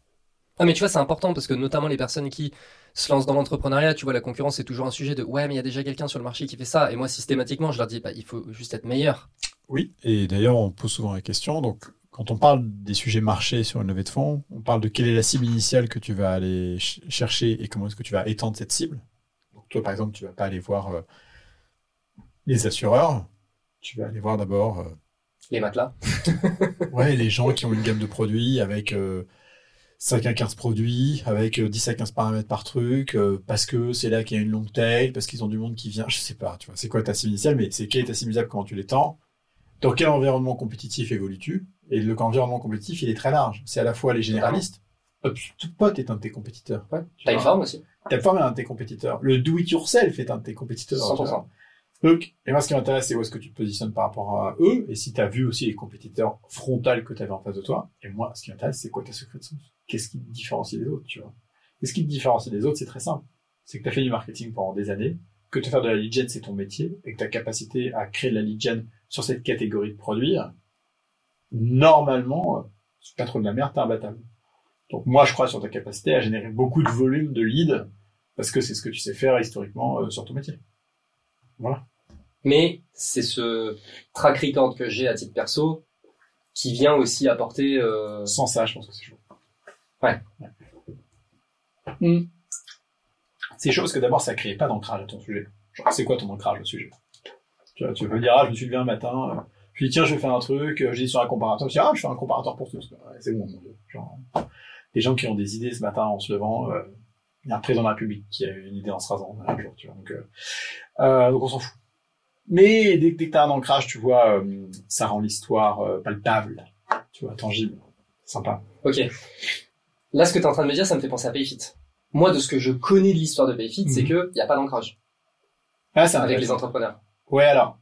Ah mais tu vois c'est important parce que notamment les personnes qui se lancent dans l'entrepreneuriat, tu vois la concurrence c'est toujours un sujet de ouais mais il y a déjà quelqu'un sur le marché qui fait ça et moi systématiquement je leur dis bah il faut juste être meilleur. Oui, et d'ailleurs, on pose souvent la question. Donc, quand on parle des sujets marchés sur une levée de fonds, on parle de quelle est la cible initiale que tu vas aller ch- chercher et comment est-ce que tu vas étendre cette cible. Donc, toi, par exemple, tu vas pas aller voir euh, les assureurs. Tu vas aller voir d'abord euh, Les matelas. ouais, les gens qui ont une gamme de produits avec euh, 5 à 15 produits, avec euh, 10 à 15 paramètres par truc, euh, parce que c'est là qu'il y a une longue tail, parce qu'ils ont du monde qui vient. Je sais pas, tu vois, c'est quoi ta cible initiale, mais c'est quelle est ta cible initiale, comment tu l'étends dans quel environnement compétitif évolues-tu Et le environnement compétitif, il est très large. C'est à la fois les généralistes. Tout est un de tes compétiteurs. Ouais, forme aussi. Typeform est un de tes compétiteurs. Le do-it-yourself est un de tes compétiteurs. 100%. tu vois. Donc, et moi, ce qui m'intéresse, c'est où est-ce que tu te positionnes par rapport à eux, et si tu as vu aussi les compétiteurs frontales que tu avais en face de toi. Et moi, ce qui m'intéresse, c'est quoi ta secret de sauce? Qu'est-ce qui te différencie des autres, tu vois Et ce qui te différencie des autres, c'est très simple. C'est que tu as fait du marketing pendant des années, que te faire de la lead gen, c'est ton métier, et que ta capacité à créer de la lead gen sur cette catégorie de produits, normalement, c'est pas trop de la merde, t'es imbattable. Donc moi, je crois sur ta capacité à générer beaucoup de volume de leads, parce que c'est ce que tu sais faire historiquement euh, sur ton métier. Voilà. Mais c'est ce track record que j'ai à titre perso qui vient aussi apporter euh, Sans ça, je pense que c'est chaud. Ouais. Hmm. C'est chaud parce que d'abord, ça crée pas d'ancrage à ton sujet. Genre, c'est quoi ton ancrage au sujet? Tu vois, tu veux dire, ah, je me suis levé un matin, euh, dis, tiens, je vais faire un truc, euh, j'ai dit sur un comparateur, je dis, ah, je fais un comparateur pour tous. Ouais, c'est bon, mon Dieu. Genre, des gens qui ont des idées ce matin en se levant, euh, il y a un président de la République qui a eu une idée en se rasant un jour, tu vois. Donc, euh, euh, donc on s'en fout. Mais dès, dès que t'as un ancrage, tu vois, euh, ça rend l'histoire euh, palpable, tu vois, tangible, sympa. Ok. Là, ce que tu es en train de me dire, ça me fait penser à Payfit. Moi, de ce que je connais de l'histoire de Payfit, c'est Mhm. que il n'y a pas d'ancrage Ah, c'est avec les entrepreneurs. Ouais, alors.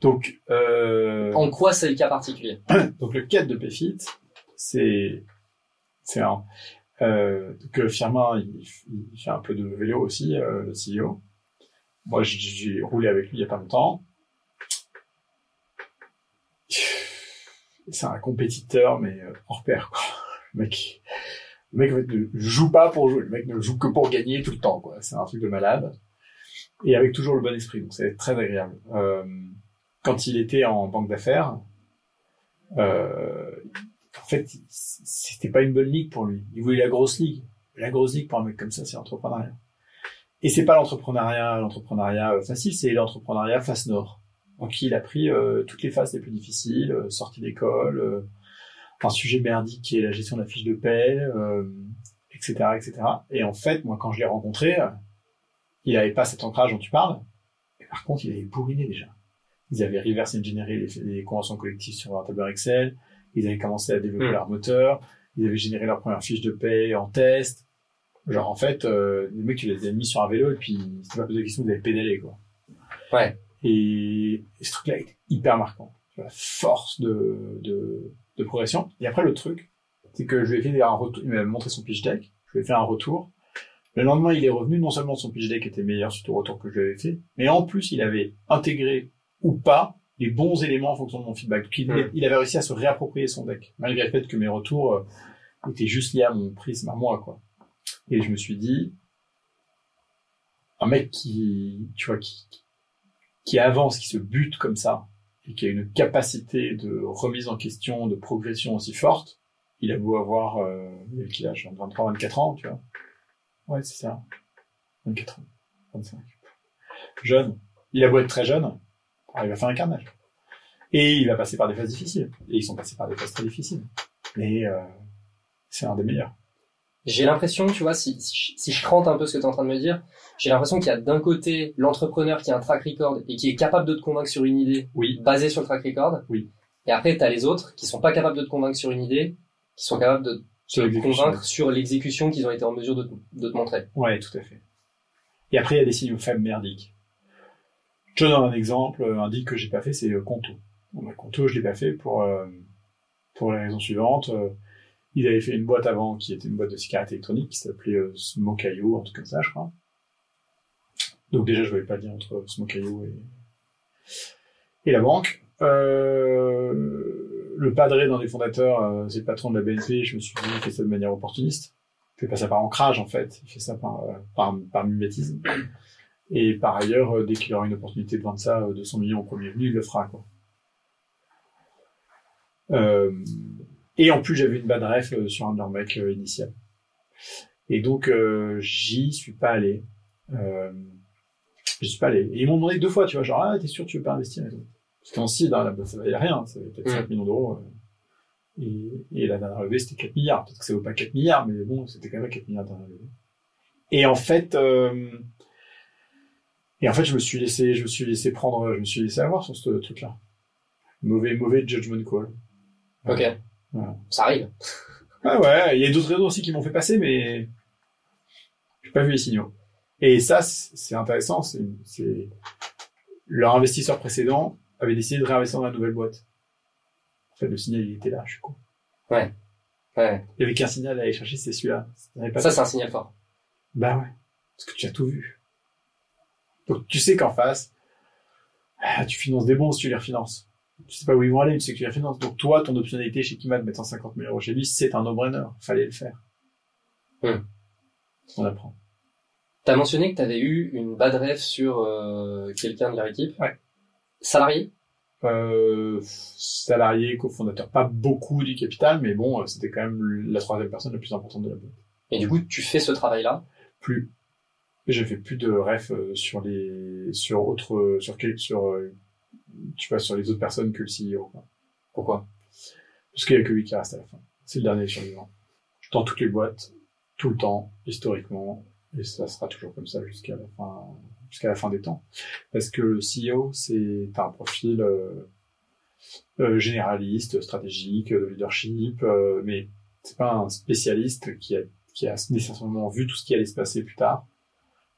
Donc, euh, En quoi c'est le cas particulier donc le quête de Payfit, c'est, c'est un, euh, que Firmin, il, il fait un peu de vélo aussi, euh, le CEO. Moi, j'ai- j'ai roulé avec lui il y a pas longtemps. C'est un compétiteur, mais euh, hors pair, quoi. Le mec, le mec en fait, ne joue pas pour jouer. Le mec ne joue que pour gagner tout le temps, quoi. C'est un truc de malade. Et avec toujours le bon esprit, donc c'est très agréable. Euh, quand il était en banque d'affaires, euh, en fait, c'était pas une bonne ligue pour lui. Il voulait la grosse ligue. La grosse ligue pour un mec comme ça, c'est l'entrepreneuriat. Et c'est pas l'entrepreneuriat, l'entrepreneuriat euh, facile, c'est l'entrepreneuriat face nord. Donc il a pris euh, toutes les phases les plus difficiles, euh, sortie d'école, un sujet merdique qui est la gestion de la fiche de paie, euh, etc., etc. Et en fait, moi, quand je l'ai rencontré, euh, il avait pas cet ancrage dont tu parles. Et par contre, il avait bourriné déjà. Ils avaient reverse engineeré les, les conventions collectives sur un tableur Excel. Ils avaient commencé à développer Hmm. leur moteur. Ils avaient généré leur première fiche de paie en test. Genre, en fait, euh, les mecs, tu les as mis sur un vélo et puis c'était pas posé de question, vous avez pédalé, quoi. Ouais. Et, et ce truc-là est hyper marquant. La force de, de, de progression. Et après, le truc, c'est que je lui ai fait un retour, il m'a montré son pitch deck. Je lui ai fait un retour. Le lendemain, il est revenu, non seulement son pitch deck était meilleur suite au retour que je lui avais fait, mais en plus, il avait intégré ou pas les bons éléments en fonction de mon feedback. Donc, il, il avait réussi à se réapproprier son deck, malgré le fait que mes retours euh, étaient juste liés à mon prisme, à moi, quoi. Et je me suis dit, un mec qui, tu vois, qui, qui avance, qui se bute comme ça, et qui a une capacité de remise en question, de progression aussi forte, il a beau avoir, euh, quel âge? 23, 24 ans, tu vois? Ouais, c'est ça. 24 ans. 25. Jeune. Il a beau être très jeune, il va faire un carnage. Et il va passer par des phases difficiles. Et ils sont passés par des phases très difficiles. Mais euh, c'est un des meilleurs. J'ai l'impression, tu vois, si, si, je- si je crante un peu ce que tu es en train de me dire, j'ai l'impression qu'il y a d'un côté l'entrepreneur qui a un track record et qui est capable de te convaincre sur une idée Oui. basée sur le track record. Oui. Et après, tu as les autres qui sont pas capables de te convaincre sur une idée, qui sont capables de te convaincre sur l'exécution qu'ils ont été en mesure de, te- de te montrer. Ouais, tout à fait. Et après, il y a des signaux faibles merdiques. Je donne un exemple, un deal que j'ai pas fait, c'est euh, Conto. Bah, Conto, je l'ai pas fait pour, euh, pour la raison suivante. euh, Ils avaient fait une boîte avant qui était une boîte de cigarettes électroniques qui s'appelait euh, Smokayo, un truc comme ça, je crois. Donc déjà, je voyais pas le lien entre Smokayo et, et la banque. Euh, le padré d'un des fondateurs, euh, c'est le patron de la BNP, je me suis dit, il fait ça de manière opportuniste. Il fait pas ça par ancrage, en fait. Il fait ça par, euh, par, par mimétisme. Et par ailleurs, euh, dès qu'il aura une opportunité de vendre ça, euh, 200 millions au premier venu, il le fera, quoi. Euh, et en plus, j'avais une bad ref euh, sur un de leurs mecs initial. Et donc, euh, j'y suis pas allé. Euh, je suis pas allé. Et ils m'ont demandé deux fois, tu vois, genre, ah, t'es sûr que tu veux pas investir. Parce qu'en CID, hein, là, ça valait rien, ça valait peut-être Mm. 5 millions d'euros. euh. Et, et la dernière levée, c'était 4 milliards. Peut-être que ça vaut pas 4 milliards, mais bon, c'était quand même 4 milliards de dernière levée. Et en fait, euh, et en fait, je me suis laissé, je me suis laissé prendre, je me suis laissé avoir sur ce truc-là. Mauvais, mauvais judgment call. Ok. Voilà. Ça arrive. Ah ouais, il y a d'autres raisons aussi qui m'ont fait passer, mais j'ai pas vu les signaux. Et ça, c'est intéressant. C'est, c'est leur investisseur précédent avait décidé de réinvestir dans la nouvelle boîte. En fait, le signal il était là. Je suis con. Ouais. Il y avait qu'un signal à aller chercher, c'est celui-là. Ça, c'est un signal fort. Bah ouais. Parce que tu as tout vu. Donc tu sais qu'en face, ah, tu finances des bons si tu les refinances. Tu sais pas où ils vont aller, tu sais que tu. Donc toi, ton optionnalité chez Kima de mettre 150 000 euros chez lui, c'est un no-brainer. Fallait le faire. Hmm. On apprend. T'as mentionné que t'avais eu une bad ref sur euh, quelqu'un de leur équipe. Ouais. Salarié? Euh, salarié, cofondateur, pas beaucoup du capital, mais bon, euh, c'était quand même la troisième personne la plus importante de la boîte. Et du coup, tu fais ce travail-là? Plus. J'ai fait plus de ref euh, sur les, sur autres, sur sur, tu vois, sur les autres personnes que le CEO. quoi. Pourquoi? Parce qu'il y a que lui qui reste à la fin. C'est le dernier survivant. Dans toutes les boîtes, tout le temps, historiquement, et ça sera toujours comme ça jusqu'à la fin, jusqu'à la fin des temps. Parce que le CEO, c'est un profil euh, euh, généraliste, stratégique, de leadership, euh, mais c'est pas un spécialiste qui a, qui a nécessairement vu tout ce qui allait se passer plus tard.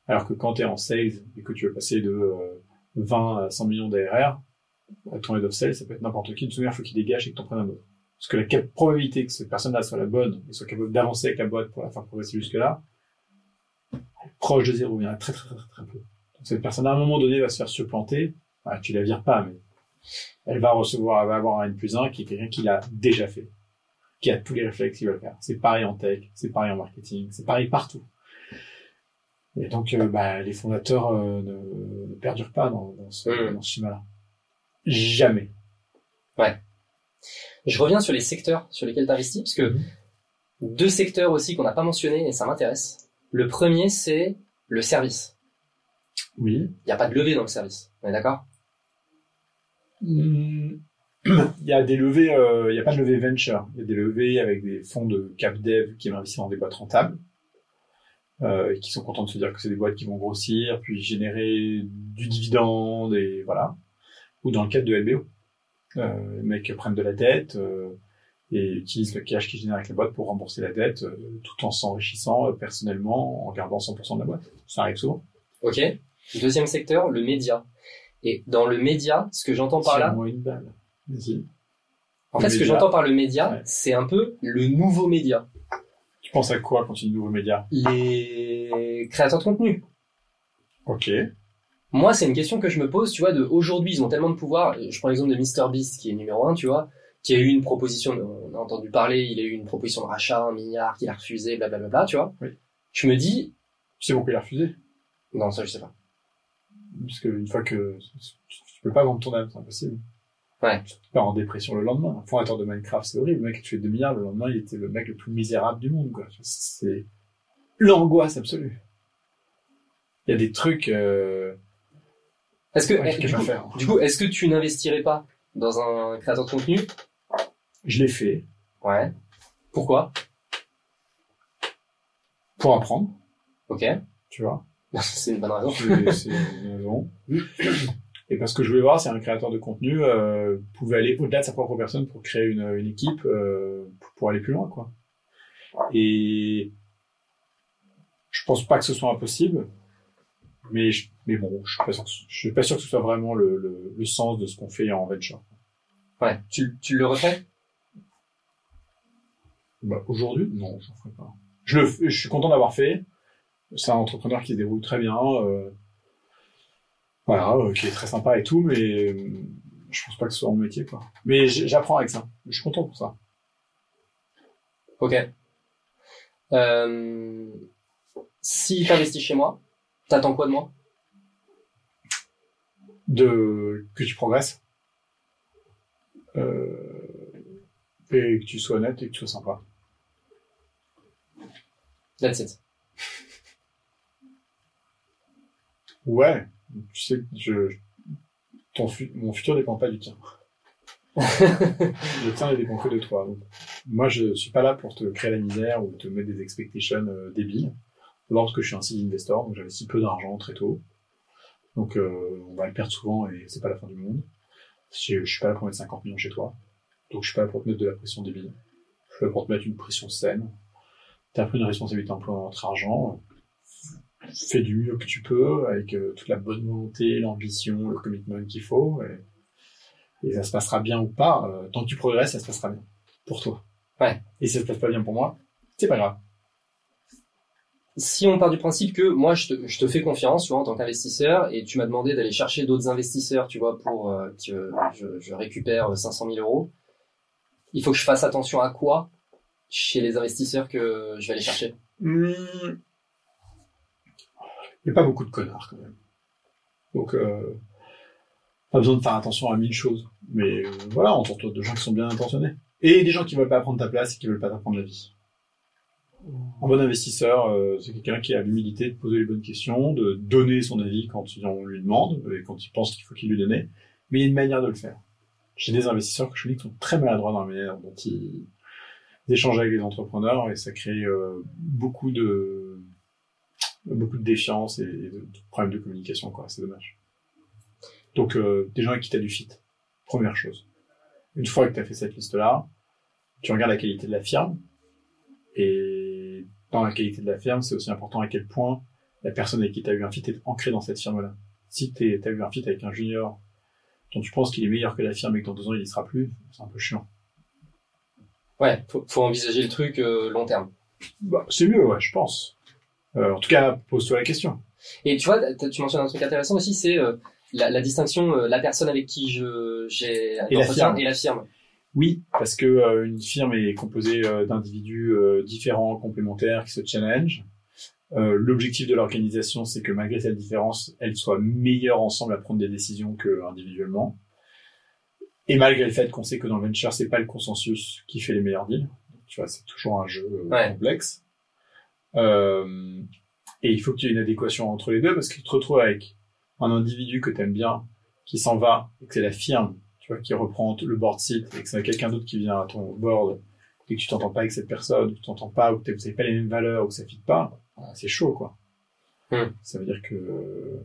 Alors que quand tu es en sales et que tu veux passer de euh, 20 à 100 millions d'ARR, ton head of sales, ça peut être n'importe qui. De toute manière, il faut qu'il dégage et que t'en prennes un autre. Parce que la probabilité que cette personne-là soit la bonne et soit capable d'avancer avec la boîte pour la faire progresser jusque-là, proche de zéro, il y en a très très très très peu. Donc cette personne, à un moment donné, va se faire supplanter. Voilà, tu la vires pas, mais elle va recevoir, elle va avoir un N plus 1 qui est quelqu'un qui l'a déjà fait, qui a tous les réflexes qu'il va faire. C'est pareil en tech, c'est pareil en marketing, c'est pareil partout. Et donc, euh, bah, les fondateurs euh, ne, ne perdurent pas dans, dans ce, schéma-là. Jamais. Je reviens sur les secteurs sur lesquels tu investis, parce que deux secteurs aussi qu'on n'a pas mentionnés et ça m'intéresse. Le premier, c'est le service. Oui. Il n'y a pas de levée dans le service. On est d'accord? Mm. Il y a des levées, euh, il y a pas de levée venture. Il y a des levées avec des fonds de cap dev qui investissent dans des boîtes rentables, euh, et qui sont contents de se dire que c'est des boîtes qui vont grossir, puis générer du dividende, et voilà. Ou dans le cadre de LBO. Euh, les mecs prennent de la dette, euh, et utilisent le cash qu'ils génèrent avec la boîte pour rembourser la dette, euh, tout en s'enrichissant personnellement, en gardant 100% de la boîte. Ça arrive souvent. Ok. Deuxième secteur, le média. Et dans le média, ce que j'entends par là, une balle. Vas-y. en fait, ce que j'entends par le média, Ouais. c'est un peu le nouveau média. Penses à quoi quand tu dis nouveau média Les créateurs de contenu. Ok. Moi, c'est une question que je me pose, tu vois, de aujourd'hui, ils ont tellement de pouvoir. Je prends l'exemple de MrBeast, qui est numéro un, tu vois, qui a eu une proposition, on a entendu parler, il a eu une proposition de rachat, un milliard, qu'il a refusé, blablabla, tu vois. Oui. Je me dis, Tu sais pourquoi il a refusé? Non, ça, je sais pas. Parce que une fois que tu peux pas vendre ton âme, c'est impossible. Ouais. Tu pars en dépression le lendemain. Un fondateur de Minecraft, c'est horrible. Le mec, tu fais 2 milliards, le lendemain, il était le mec le plus misérable du monde, quoi. C'est l'angoisse absolue. Il y a des trucs, euh... Est-ce que, ouais, eh, je du, coup, du est-ce que tu n'investirais pas dans un créateur de contenu? Je l'ai fait Ouais. Pourquoi? Pour apprendre, Ok. tu vois? c'est une bonne raison. C'est une raison. Et parce que je voulais voir si un créateur de contenu euh, pouvait aller au-delà de sa propre personne pour créer une, une équipe euh, pour, aller plus loin, quoi. Et je pense pas que ce soit impossible, mais je- mais bon, je suis pas sûr, que ce- je suis pas sûr que ce soit vraiment le, le, le sens de ce qu'on fait en venture. Ouais. Tu, tu le refais? Bah, aujourd'hui, non, j'en ferai pas. Je, le, je suis content d'avoir fait. C'est un entrepreneur qui se débrouille très bien. euh, voilà, qui est très sympa et tout, mais euh, je pense pas que ce soit mon métier, quoi. Mais j'apprends avec ça. Je suis content pour ça. Ok. Euh, si t'investis chez moi, t'attends quoi de moi? De, que tu progresses. Euh, et que tu sois honnête et que tu sois sympa. That's it. Ouais, tu sais, je, ton fu- mon futur dépend pas du tien. Le tien ne dépend que de toi. Donc, moi, je suis pas là pour te créer la misère ou te mettre des expectations euh, débiles. D'abord parce que je suis un seed investor, donc j'avais si peu d'argent très tôt. Donc, euh, on va le perdre souvent et c'est pas la fin du monde. Je, je suis pas là pour mettre 50 millions chez toi. Donc, je suis pas là pour te mettre de la pression débile. Je suis là pour te mettre une pression saine. T'as pris une responsabilité en prenant notre argent fais du mieux que tu peux avec euh, toute la bonne volonté, l'ambition, le commitment qu'il faut. Et, et ça se passera bien ou pas. euh, tant que tu progresses, ça se passera bien pour toi. Ouais. Et si ça se passe pas bien pour moi, c'est pas grave. Si on part du principe que moi je te, je te fais confiance, tu vois, en tant qu'investisseur, et tu m'as demandé d'aller chercher d'autres investisseurs, tu vois, pour euh, que je, je récupère 500 000 euros, il faut que je fasse attention à quoi chez les investisseurs que je vais aller chercher? Hmm. Il n'y a pas beaucoup de connards quand même. Donc, euh, pas besoin de faire attention à mille choses. Mais euh, voilà, entoure-toi de gens qui sont bien intentionnés. Et des gens qui veulent pas prendre ta place et qui veulent pas t'apprendre la vie. Un bon investisseur, euh, c'est quelqu'un qui a l'humilité de poser les bonnes questions, de donner son avis quand on lui demande et quand il pense qu'il faut qu'il lui donne. Mais il y a une manière de le faire. J'ai des investisseurs que je connais qui sont très maladroits dans la manière dont ils échangent avec les entrepreneurs et ça crée euh, beaucoup de beaucoup de défiance et, et de, de problèmes de communication quoi. C'est dommage. Donc euh, des gens avec qui t'as du fit. Première chose. Une fois que tu as fait cette liste-là, tu regardes la qualité de la firme. Et dans la qualité de la firme, c'est aussi important à quel point la personne avec qui tu as eu un fit est ancrée dans cette firme-là. Si tu as eu un fit avec un junior dont tu penses qu'il est meilleur que la firme et que dans deux ans il y sera plus, c'est un peu chiant. Ouais, faut, faut envisager le truc euh, long terme. Bah, c'est mieux, ouais, je pense. Euh, en tout cas, pose-toi la question. Et tu vois, tu mentionnes un truc intéressant aussi, c'est euh, la, la distinction, euh, la personne avec qui je j'ai Et la firme. et la firme. Oui, parce que euh, une firme est composée euh, d'individus euh, différents, complémentaires, qui se challenge. Euh, L'objectif de l'organisation, c'est que malgré cette différence, elles soient meilleures ensemble à prendre des décisions que individuellement. Et malgré le fait qu'on sait que dans le venture, c'est pas le consensus qui fait les meilleurs deals. Tu vois, c'est toujours un jeu euh, Ouais. complexe. Euh, et il faut qu'il y ait une adéquation entre les deux parce que tu te retrouves avec un individu que tu aimes bien qui s'en va et que c'est la firme tu vois, qui reprend le board seat et que c'est quelqu'un d'autre qui vient à ton board et que tu t'entends pas avec cette personne, ou que tu t'entends pas, ou que vous avez pas les mêmes valeurs, ou que ça fit pas, ah, c'est chaud, quoi. Hmm. Ça veut dire que,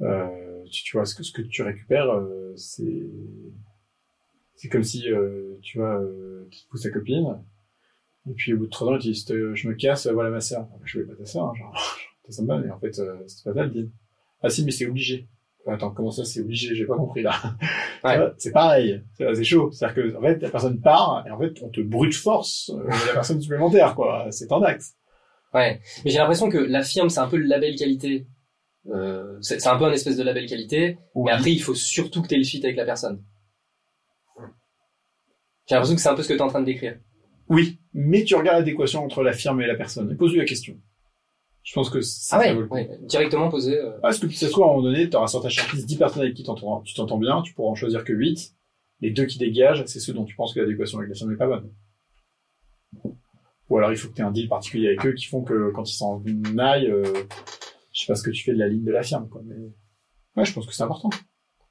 euh, tu, tu vois, ce que, ce que tu récupères, euh, c'est, c'est comme si, euh, tu vois, euh, tu pousses ta copine, et puis au bout de trois ans, tu dis, euh, je me casse, voilà ma sœur. Je voulais pas ta sœur, hein, genre, t'es sympa, mais en fait, euh, c'est pas ça le deal. Ah si, mais c'est obligé. Attends, comment ça, c'est obligé? J'ai pas compris, là. Ouais. C'est pareil. C'est chaud. C'est-à-dire que, en fait, la personne part, et en fait, on te brute force euh, la personne supplémentaire, quoi. C'est en axe. Ouais. Mais j'ai l'impression que la firme, c'est un peu le label qualité. Euh, c'est un peu un espèce de label qualité. Mais après, il faut surtout que tu aies le fit avec la personne. J'ai l'impression que c'est un peu ce que tu es en train de décrire. Oui. Mais tu regardes l'adéquation entre la firme et la personne. Pose-lui la question. Je pense que ça, Ah ça ouais, vaut le coup. ouais. Directement posé. euh, Parce que ça trouve, à un moment donné, tu auras sur ta shortlist 10 personnes avec qui tu t'entends bien, tu pourras en choisir que 8. Les deux qui dégagent, c'est ceux dont tu penses que l'adéquation avec la firme n'est pas bonne. Ou alors il faut que tu aies un deal particulier avec eux qui font que quand ils s'en aillent, euh, je sais pas ce que tu fais de la ligne de la firme, quoi. Mais ouais, je pense que c'est important.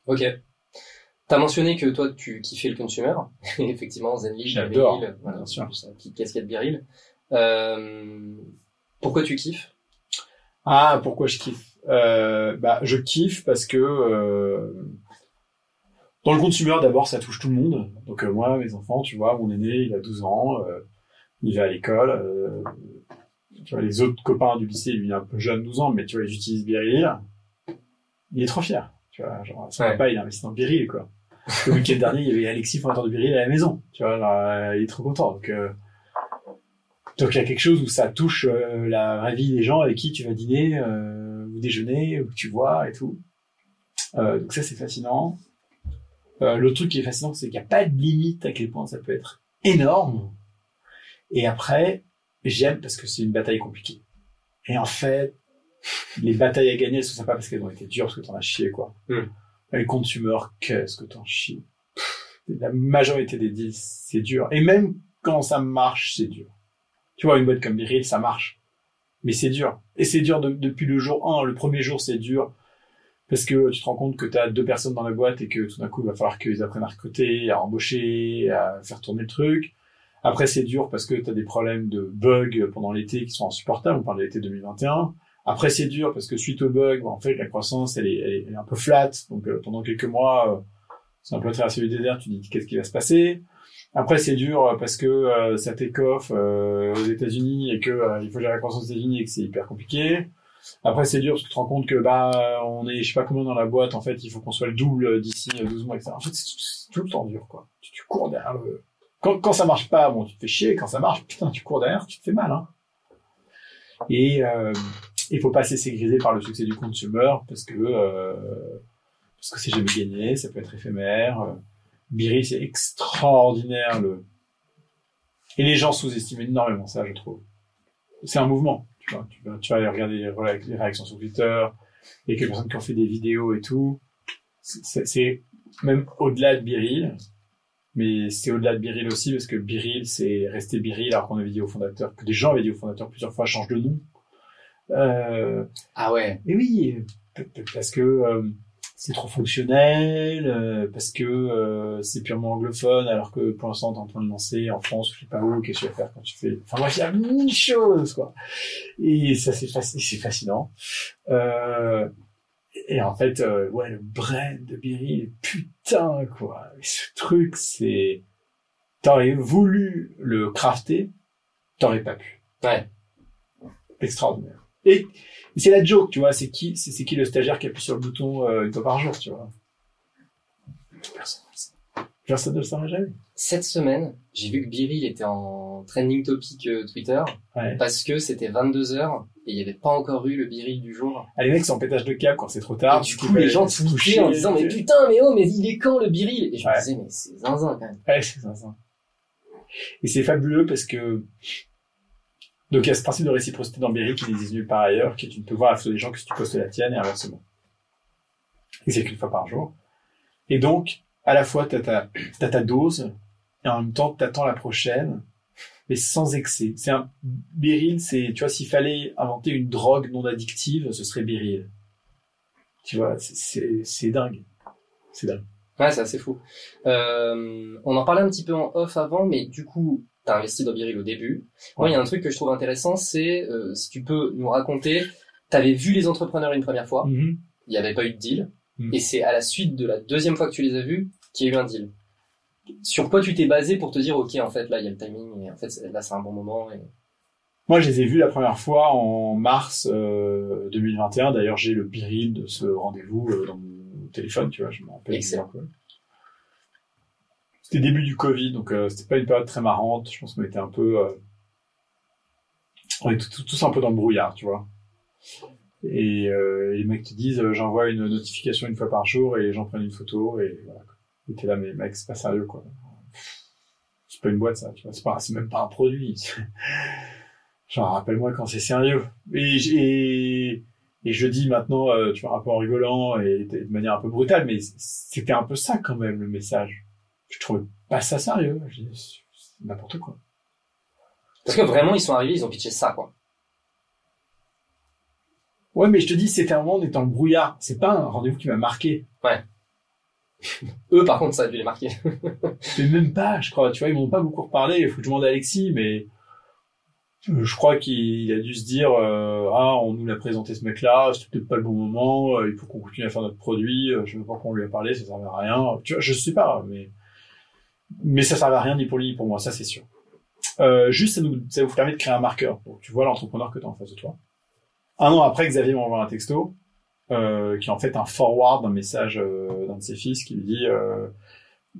Ok. T'as mentionné que toi, tu kiffais le consumer. Effectivement, Zenly, J'adore, voilà, bien sûr. petite casquette Beryl. Euh, pourquoi tu kiffes? Ah, pourquoi je kiffe? Euh, Bah, je kiffe parce que euh, dans le consumer, d'abord, ça touche tout le monde. Donc moi, mes enfants, tu vois, mon aîné, il a 12 ans, il va à l'école. tu vois, les autres copains du lycée, lui, il est un peu jeune, 12 ans, mais tu vois, ils utilisent Beryl. Il est trop fier. Tu vois, genre, son Ouais. papa, il investit dans Beryl, quoi. Le week-end dernier, il y avait Alexis, fondateur de Biril, à la maison. Tu vois, alors, euh, il est trop content. Donc, euh, donc il y a quelque chose où ça touche euh, la vraie vie des gens avec qui tu vas dîner euh, ou déjeuner ou que tu vois et tout. Euh, donc ça, c'est fascinant. Le truc qui est fascinant, c'est qu'il n'y a pas de limite à quel point ça peut être énorme. Et après, j'aime parce que c'est une bataille compliquée. Et en fait, les batailles à gagner, elles sont sympas parce qu'elles ont été dures, parce que t'en as chié, quoi. Mm. Les consumers, qu'est-ce que t'en chies? La majorité des deals, c'est dur. Et même quand ça marche, c'est dur. Tu vois, une boîte comme Biril, ça marche. Mais c'est dur. Et c'est dur de- depuis le jour 1. Le premier jour, c'est dur. Parce que tu te rends compte que tu as deux personnes dans la boîte et que tout d'un coup, il va falloir qu'ils apprennent à recruter, à embaucher, à faire tourner le truc. Après, c'est dur parce que tu as des problèmes de bugs pendant l'été qui sont insupportables. On parle de l'été 2021. Après, c'est dur parce que suite aux bugs, bah, en fait, la croissance, elle est, elle est, un peu flat. Donc, euh, pendant quelques mois, euh, c'est un peu à traverser le désert. Tu dis, qu'est-ce qui va se passer? Après, c'est dur euh, parce que euh, ça take euh, aux États-Unis et que euh, il faut gérer la croissance aux États-Unis et que c'est hyper compliqué. Après, c'est dur parce que tu te rends compte que bah on est, je sais pas combien dans la boîte. En fait, il faut qu'on soit le double d'ici euh, 12 mois, etc. En fait, c'est tout le temps dur, quoi. Tu, cours derrière le. Quand, quand ça marche pas, bon, tu te fais chier. Quand ça marche, putain, tu cours derrière, tu te fais mal, hein. Et il faut pas se laisser griser par le succès du consumer parce que euh, parce que c'est jamais gagné, ça peut être éphémère. Biri, c'est extraordinaire le. Et les gens sous-estiment énormément ça, je trouve. C'est un mouvement. Tu vois, tu vas, aller regarder les, réactions sur Twitter, et quelques personnes qui ont fait des vidéos et tout. C'est même au-delà de Biril, mais c'est au-delà de Biril aussi parce que Biril, c'est rester Biril alors qu'on avait dit au fondateur, que des gens avaient dit au fondateur plusieurs fois change de nom. Euh, Ah ouais. et oui, parce que euh, c'est trop fonctionnel, euh, parce que euh, c'est purement anglophone, alors que pour l'instant t'es en train de lancer en France, je sais pas où, qu'est-ce que tu vas faire quand tu fais. Enfin bref, il y a mille choses quoi. Et ça c'est faci- fascinant. Euh, et en fait, euh, ouais, le brand de Biril, putain quoi. Ce truc, c'est t'aurais voulu le crafter, t'aurais pas pu Ouais. extraordinaire. Et c'est la joke, tu vois, c'est qui, c'est qui le stagiaire qui appuie sur le bouton euh, une fois par jour, tu vois. Personne ne le sait. Personne ne le saura jamais. Cette semaine, j'ai vu que Biril était en trending topic euh, Twitter Ouais. parce que c'était 22 heures et il n'y avait pas encore eu le Biril du jour. Ah, les mecs sont en pétage de câble quand c'est trop tard. et du coup, les gens se coucher, en disant mais putain, mais oh, mais il est quand le Biril Et je me disais mais c'est zinzin quand même. Ouais, c'est ça. Et c'est fabuleux parce que donc il y a ce principe de réciprocité dans Berry qui n'existe nulle part ailleurs, qui est tu ne peux voir la photo des gens que si tu postes la tienne et inversement. Et c'est qu'une fois par jour. Et donc, à la fois, ta, t'as ta dose, et en même temps, t'attends la prochaine, mais sans excès. C'est un, Beryl, c'est, tu vois, s'il fallait inventer une drogue non addictive, ce serait Beryl. Tu vois, c'est- dingue. C'est dingue. Ouais, c'est fou. Euh, on en parlait un petit peu en off avant, mais du coup, t'as investi dans Biril au début. Moi, il y a un truc que je trouve intéressant, c'est euh, si tu peux nous raconter, t'avais vu les entrepreneurs une première fois, il n'y avait pas eu de deal, Mhm. et c'est à la suite de la deuxième fois que tu les as vus qu'il y a eu un deal. Sur quoi tu t'es basé pour te dire, ok, en fait, là, il y a le timing, et en fait, là, c'est un bon moment. Et... Moi, je les ai vus la première fois en mars euh, 2021. D'ailleurs, j'ai le péril de ce rendez-vous euh, dans mon téléphone, tu vois, je me rappelle. Excellent. C'était début du Covid, donc euh, c'était pas une période très marrante. Je pense qu'on était un peu... euh, on était tous- un peu dans le brouillard, tu vois. Et euh, les mecs te disent, euh, j'envoie une notification une fois par jour et gens prennent une photo et voilà. Et t'es là, mais mec, c'est pas sérieux, quoi. C'est pas une boîte, ça, tu vois. C'est même pas un produit. Genre, rappelle-moi quand c'est sérieux. Et, et, et je dis maintenant, euh, tu vois, un peu en rigolant et de manière un peu brutale, mais c'était un peu ça quand même, le message. Je trouvais pas ça sérieux. C'est n'importe quoi. Parce que vraiment, ils sont arrivés, ils ont pitché ça, quoi. Ouais, mais je te dis, c'était un moment, on était dans le brouillard. C'est pas un rendez-vous qui m'a marqué. Eux, par contre, ça a dû les marquer. Mais même pas, je crois. Tu vois, ils m'ont pas beaucoup reparlé. Il faut que je demande à Alexis, mais euh, je crois qu'il a dû se dire, euh, ah, on nous l'a présenté ce mec-là, c'est peut-être pas le bon moment, euh, il faut qu'on continue à faire notre produit, euh, je sais pas pourquoi on lui a parlé, ça servait à rien. Tu vois, je sais pas, mais, mais ça servait à rien ni pour lui ni pour moi, ça c'est sûr. Euh, juste, ça, nous, ça vous permet de créer un marqueur. Donc, tu vois l'entrepreneur que tu as en face de toi. Un an après, Xavier m'envoie un texto. euh, qui est en fait un forward d'un message euh, d'un de ses fils qui lui dit euh,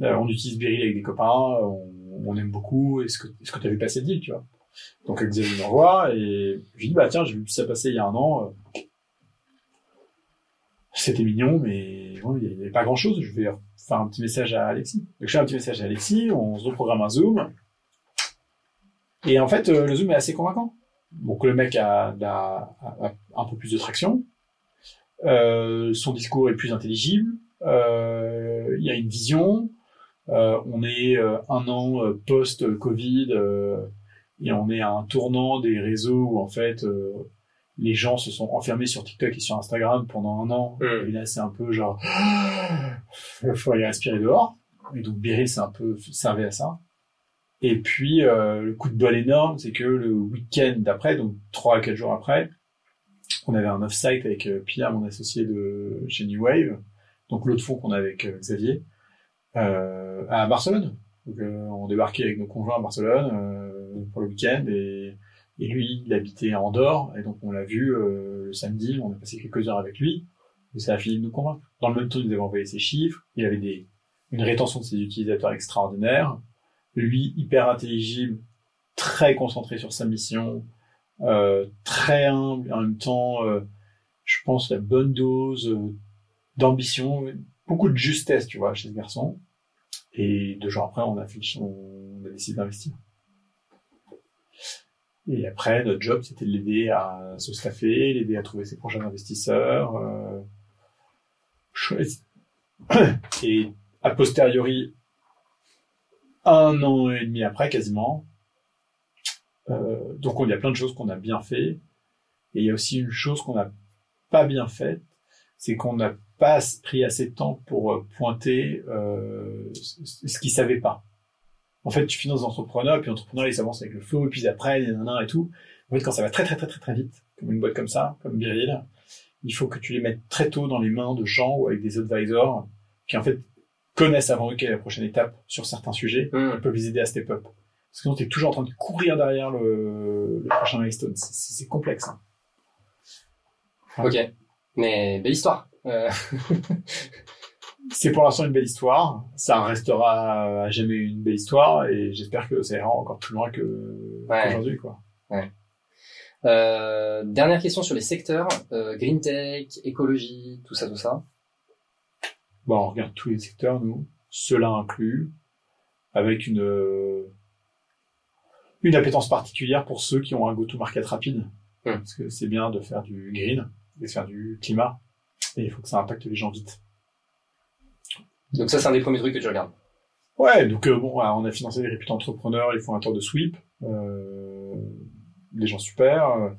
euh, on utilise Beryl avec des copains, on, on aime beaucoup, est-ce que tu as vu passer le deal, tu vois? Donc Xavier m'envoie et je lui dis bah tiens j'ai vu ça passer il y a un an, c'était mignon mais bon, il n'y avait pas grand chose, je vais faire un petit message à Alexis. Donc je fais un petit message à Alexis, on se reprogramme un zoom et en fait euh, le zoom est assez convaincant. Donc le mec a, a- a- un peu plus de traction. Euh, son discours est plus intelligible. Euh, il y a une vision. Euh, on est euh, un an euh, post-Covid et on est à un tournant des réseaux où en fait les gens se sont enfermés sur TikTok et sur Instagram pendant un an. Mm. Et là c'est un peu genre il faut aller respirer dehors. Et donc Beryl c'est un peu servait à ça. Et puis euh, le coup de bol énorme, c'est que le week-end d'après, donc trois à quatre jours après, on avait un off-site avec euh, Pierre, mon associé de chez New Wave, donc l'autre fond qu'on a avec euh, Xavier, à Barcelone. Donc on débarquait avec nos conjoints à Barcelone pour le week-end et, et lui, il habitait à Andorre et donc on l'a vu euh, le samedi, on a passé quelques heures avec lui et ça a fini de nous convaincre. Dans le même temps, il nous avait envoyé ses chiffres, il avait des, une rétention de ses utilisateurs extraordinaire, lui hyper intelligible, très concentré sur sa mission, euh, très humble, et en même temps, euh, je pense la bonne dose d'ambition, beaucoup de justesse, tu vois, chez ce garçon. Et deux jours après, on a décidé d'investir. Et après, notre job, c'était de l'aider à se staffer, l'aider à trouver ses prochains investisseurs. Euh, et a posteriori, un an et demi après, quasiment, euh, donc il y a plein de choses qu'on a bien fait, et il y a aussi une chose qu'on n'a pas bien faite, c'est qu'on n'a pas pris assez de temps pour euh, pointer euh, ce qu'ils savaient pas. En fait, tu finances des entrepreneurs, et puis l'entrepreneur il s'avance avec le flow, et puis après, il y en a un et tout. En fait, quand ça va très très très très très vite, comme une boîte comme ça, comme Biril, il faut que tu les mettes très tôt dans les mains de gens ou avec des advisors qui en fait connaissent avant eux quelle est la prochaine étape sur certains sujets Hmm. peuvent les aider à step up. Parce que sinon, t'es toujours en train de courir derrière le, le prochain milestone. C'est complexe. hein. Ok. Mais belle histoire. Euh, C'est pour l'instant une belle histoire. Ça restera à jamais une belle histoire et j'espère que ça ira encore plus loin que Ouais. qu'aujourd'hui, quoi. euh, dernière question sur les secteurs. Euh, green tech, écologie, tout ça, tout ça. Bon, on regarde tous les secteurs, nous, ceux-là inclus, avec une euh, une appétence particulière pour ceux qui ont un go-to-market rapide. Hmm. Parce que c'est bien de faire du green, de faire du climat, et il faut que ça impacte les gens vite. Donc ça, c'est un des premiers trucs que tu regardes. Ouais, donc euh, bon, on a financé des réputés entrepreneurs, ils font un tour de sweep, euh, des gens super. euh,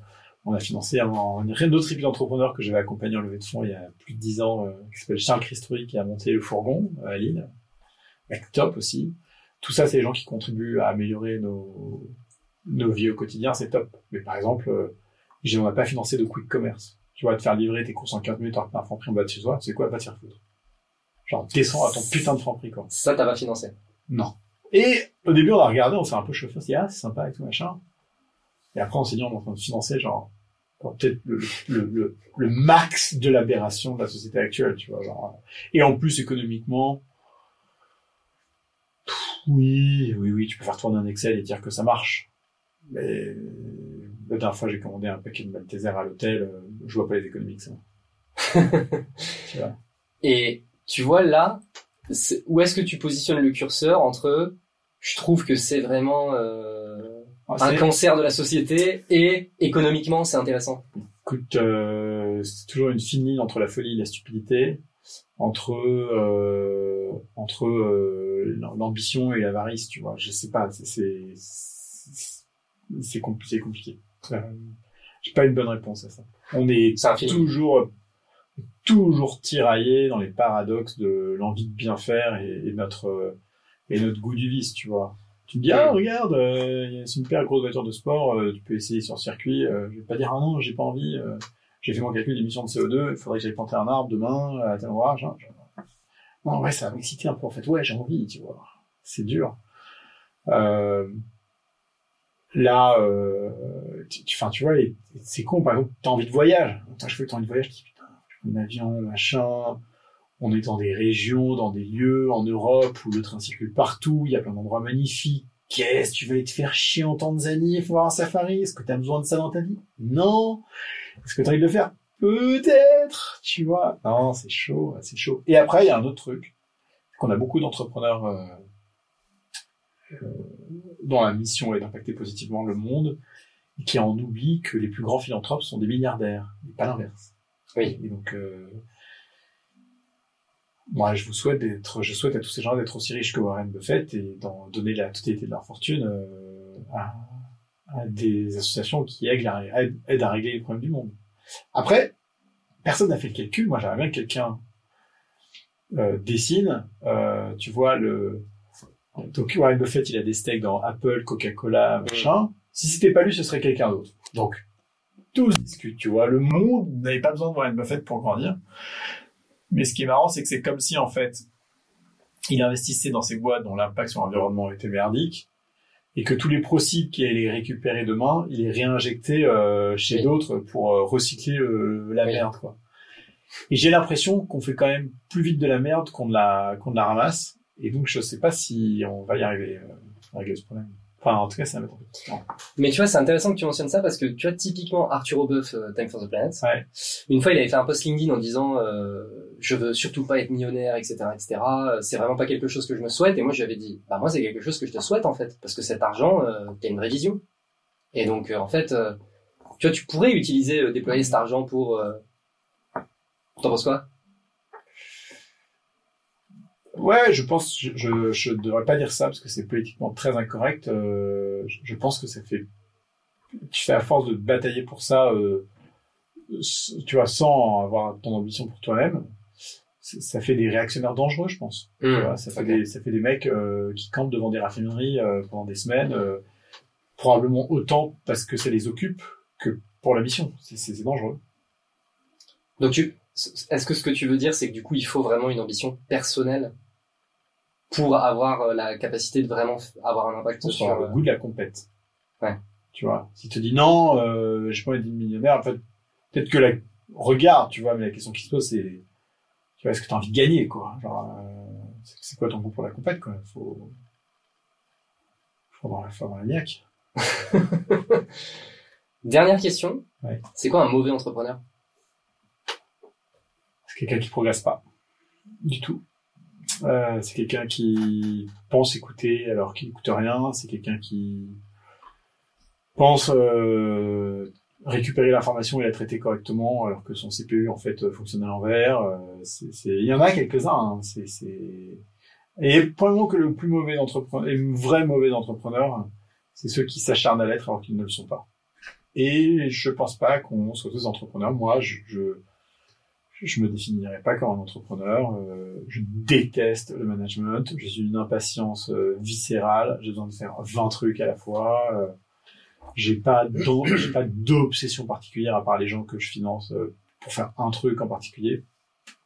on a financé un, un, réputé entrepreneur que j'avais accompagné en levée de fonds il y a plus de dix ans, euh, qui s'appelle Charles Christoury, qui a monté le fourgon à Lille, avec Top aussi. Tout ça, c'est les gens qui contribuent à améliorer nos, nos vies au quotidien, c'est top. Mais par exemple, on n'a pas financé de quick commerce. Tu vois, te faire livrer tes courses en 15 minutes alors t'as un franc prix en bas de chez toi, c'est quoi, va te faire foutre. Genre, descends à ton putain de franc prix, quoi. Ça, t'as pas financé. Non. Et au début, on a regardé, on s'est un peu chauffé, on s'est dit, ah, c'est sympa et tout, machin. Et après, on s'est dit, on est en train de financer, genre, peut-être le, le, le, le max de l'aberration de la société actuelle, tu vois. Genre. Et en plus, économiquement, pff, oui, oui, oui, tu peux faire tourner un Excel et dire que ça marche. Mais la dernière fois, j'ai commandé un paquet de Malteser à l'hôtel, euh, je vois pas les économies que ça. tu vois. Et tu vois là, où est-ce que tu positionnes le curseur entre je trouve que c'est vraiment euh, Ah, un cancer de la société et économiquement c'est intéressant. Écoute, euh, c'est toujours une fine ligne entre la folie et la stupidité, entre euh, entre l'ambition et l'avarice, tu vois. Je sais pas, c'est c'est c'est- c'est compli- c'est compliqué. Euh, J'ai pas une bonne réponse à ça. On est infini. toujours toujours tiraillé dans les paradoxes de l'envie de bien faire et, et notre euh, et notre goût du vice, tu vois. Tu me dis ah regarde, euh, c'est une super grosse voiture de sport, euh, tu peux essayer sur circuit. Euh, je vais pas dire ah non, j'ai pas envie. euh, j'ai fait mon calcul d'émissions de CO2, il faudrait que j'aille planter un arbre demain à tel genre, genre. Non ouais, ça va m'exciter un peu en fait. Ouais, j'ai envie, tu vois. C'est dur. Euh, là, euh, tu, tu- enfin, tu vois, c'est con. Par exemple, t'as envie de voyage. Putain, je fais que t'as envie de voyage. Un avion, machin. On est dans des régions, dans des lieux en Europe où le train circule partout, il y a plein d'endroits magnifiques. Qu'est-ce tu vas aller te faire chier en Tanzanie? Pour voir un safari Est-ce que tu as besoin de ça dans ta vie? Non. Est-ce que tu as envie de le faire? Peut-être, tu vois? Non, c'est chaud, c'est chaud. Et après, il y a un autre truc qu'on a beaucoup d'entrepreneurs euh, euh, dont la mission est d'impacter positivement le monde, qui en oublient que les plus grands philanthropes sont des milliardaires, et pas l'inverse. Oui. Et donc, euh, moi, je vous souhaite d'être, je souhaite à tous ces gens d'être aussi riches que Warren Buffett et d'en donner la totalité de leur fortune euh, à, à des associations qui aident à, aident- à régler les problèmes du monde. Après, personne n'a fait le calcul. Moi, j'aimerais bien que quelqu'un euh, dessine. euh, tu vois le donc Warren Buffett, il a des stakes dans Apple, Coca-Cola, machin. Si c'était pas lui, ce serait quelqu'un d'autre. Donc tous discutent. Tu vois, le monde n'avait pas besoin de Warren Buffett pour grandir. Mais ce qui est marrant, c'est que c'est comme si en fait, il investissait dans ces boîtes dont l'impact sur l'environnement était merdique, et que tous les proceeds qu'il allait récupérer demain, il les réinjectait euh, chez Oui. d'autres pour euh, recycler euh, la Oui. merde, quoi. Et j'ai l'impression qu'on fait quand même plus vite de la merde qu'on de la qu'on de la ramasse, et donc je sais pas si on va y arriver à régler ce problème. Enfin, en tout cas, ça de temps. Mais tu vois, c'est intéressant que tu mentionnes ça parce que tu vois, typiquement, Arthur Obeuf, euh, Time for the Planet, Ouais. une fois, il avait fait un post LinkedIn en disant euh, Je veux surtout pas être millionnaire, etc., etc. Euh, C'est vraiment pas quelque chose que je me souhaite. Et moi, je lui avais dit Bah, moi, c'est quelque chose que je te souhaite, en fait. Parce que cet argent, euh, t'as une vraie vision. Et donc, euh, en fait, euh, tu vois, tu pourrais utiliser, euh, déployer cet argent pour. Euh... T'en penses quoi? Ouais, je pense, je, je, je devrais pas dire ça parce que c'est politiquement très incorrect. Euh, je, je pense que ça fait, tu fais à force de batailler pour ça, euh, tu vois, sans avoir ton ambition pour toi-même, ça fait des réactionnaires dangereux, je pense. Vois, ça fait des, ça fait des mecs euh, qui campent devant des raffineries euh, pendant des semaines, euh, probablement autant parce que ça les occupe que pour la mission. C'est dangereux. Donc, tu... est-ce que ce que tu veux dire, c'est que du coup, il faut vraiment une ambition personnelle? Pour avoir euh, la capacité de vraiment avoir un impact sur. le euh, goût de la compète. Ouais. Tu vois, si tu te dis non, euh, pas envie d'être millionnaire, en fait, peut-être que la regarde, tu vois, mais la question qui se pose, c'est, tu vois, est-ce que tu as envie de gagner, quoi? Genre, euh, c'est c'est quoi ton goût pour la compète, quoi? Faut, faut avoir, faut avoir la niaque. Dernière question. Ouais. C'est quoi un mauvais entrepreneur? C'est quelqu'un qui progresse pas du tout. Euh, c'est quelqu'un qui pense écouter alors qu'il n'écoute rien. C'est quelqu'un qui pense euh, récupérer l'information et la traiter correctement alors que son CPU en fait fonctionne à l'envers. Euh, Il y en a quelques-uns. Hein. C'est- Et probablement que le plus mauvais entrepreneur, et vrai mauvais entrepreneur, c'est ceux qui s'acharnent à l'être alors qu'ils ne le sont pas. Et je pense pas qu'on soit tous entrepreneurs. Moi, je, je je me définirais pas comme un entrepreneur. euh, je déteste le management. Je suis une impatience euh, viscérale. J'ai besoin de faire 20 trucs à la fois. euh, j'ai pas j'ai pas d'obsession particulière à part les gens que je finance euh, pour faire un truc en particulier.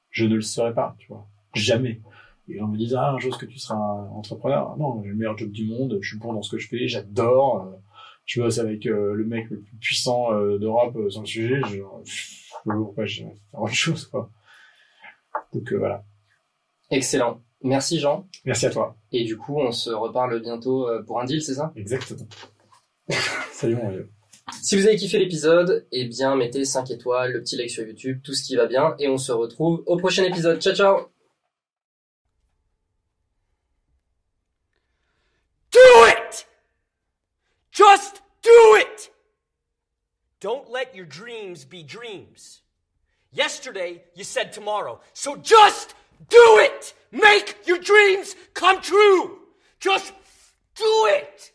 Je ne le serais pas, tu vois. Jamais. Et gens me disent ah un jour que tu seras entrepreneur? Non, j'ai le meilleur job du monde. Je suis bon dans ce que je fais. J'adore. euh, je bosse avec euh, le mec le plus puissant d'Europe sur le sujet. Je, pff, pourquoi je vais faire autre chose quoi. Donc euh, voilà. Excellent. Merci Jean. Merci à toi. Et du coup, on se reparle bientôt euh, pour un deal, c'est ça? Exactement. Salut mon vieux. Si vous avez kiffé l'épisode, eh bien mettez 5 étoiles, le petit like sur YouTube, tout ce qui va bien, et on se retrouve au prochain épisode. Ciao ciao your dreams be dreams. Yesterday, you said tomorrow. So just do it! Make your dreams come true! Just do it!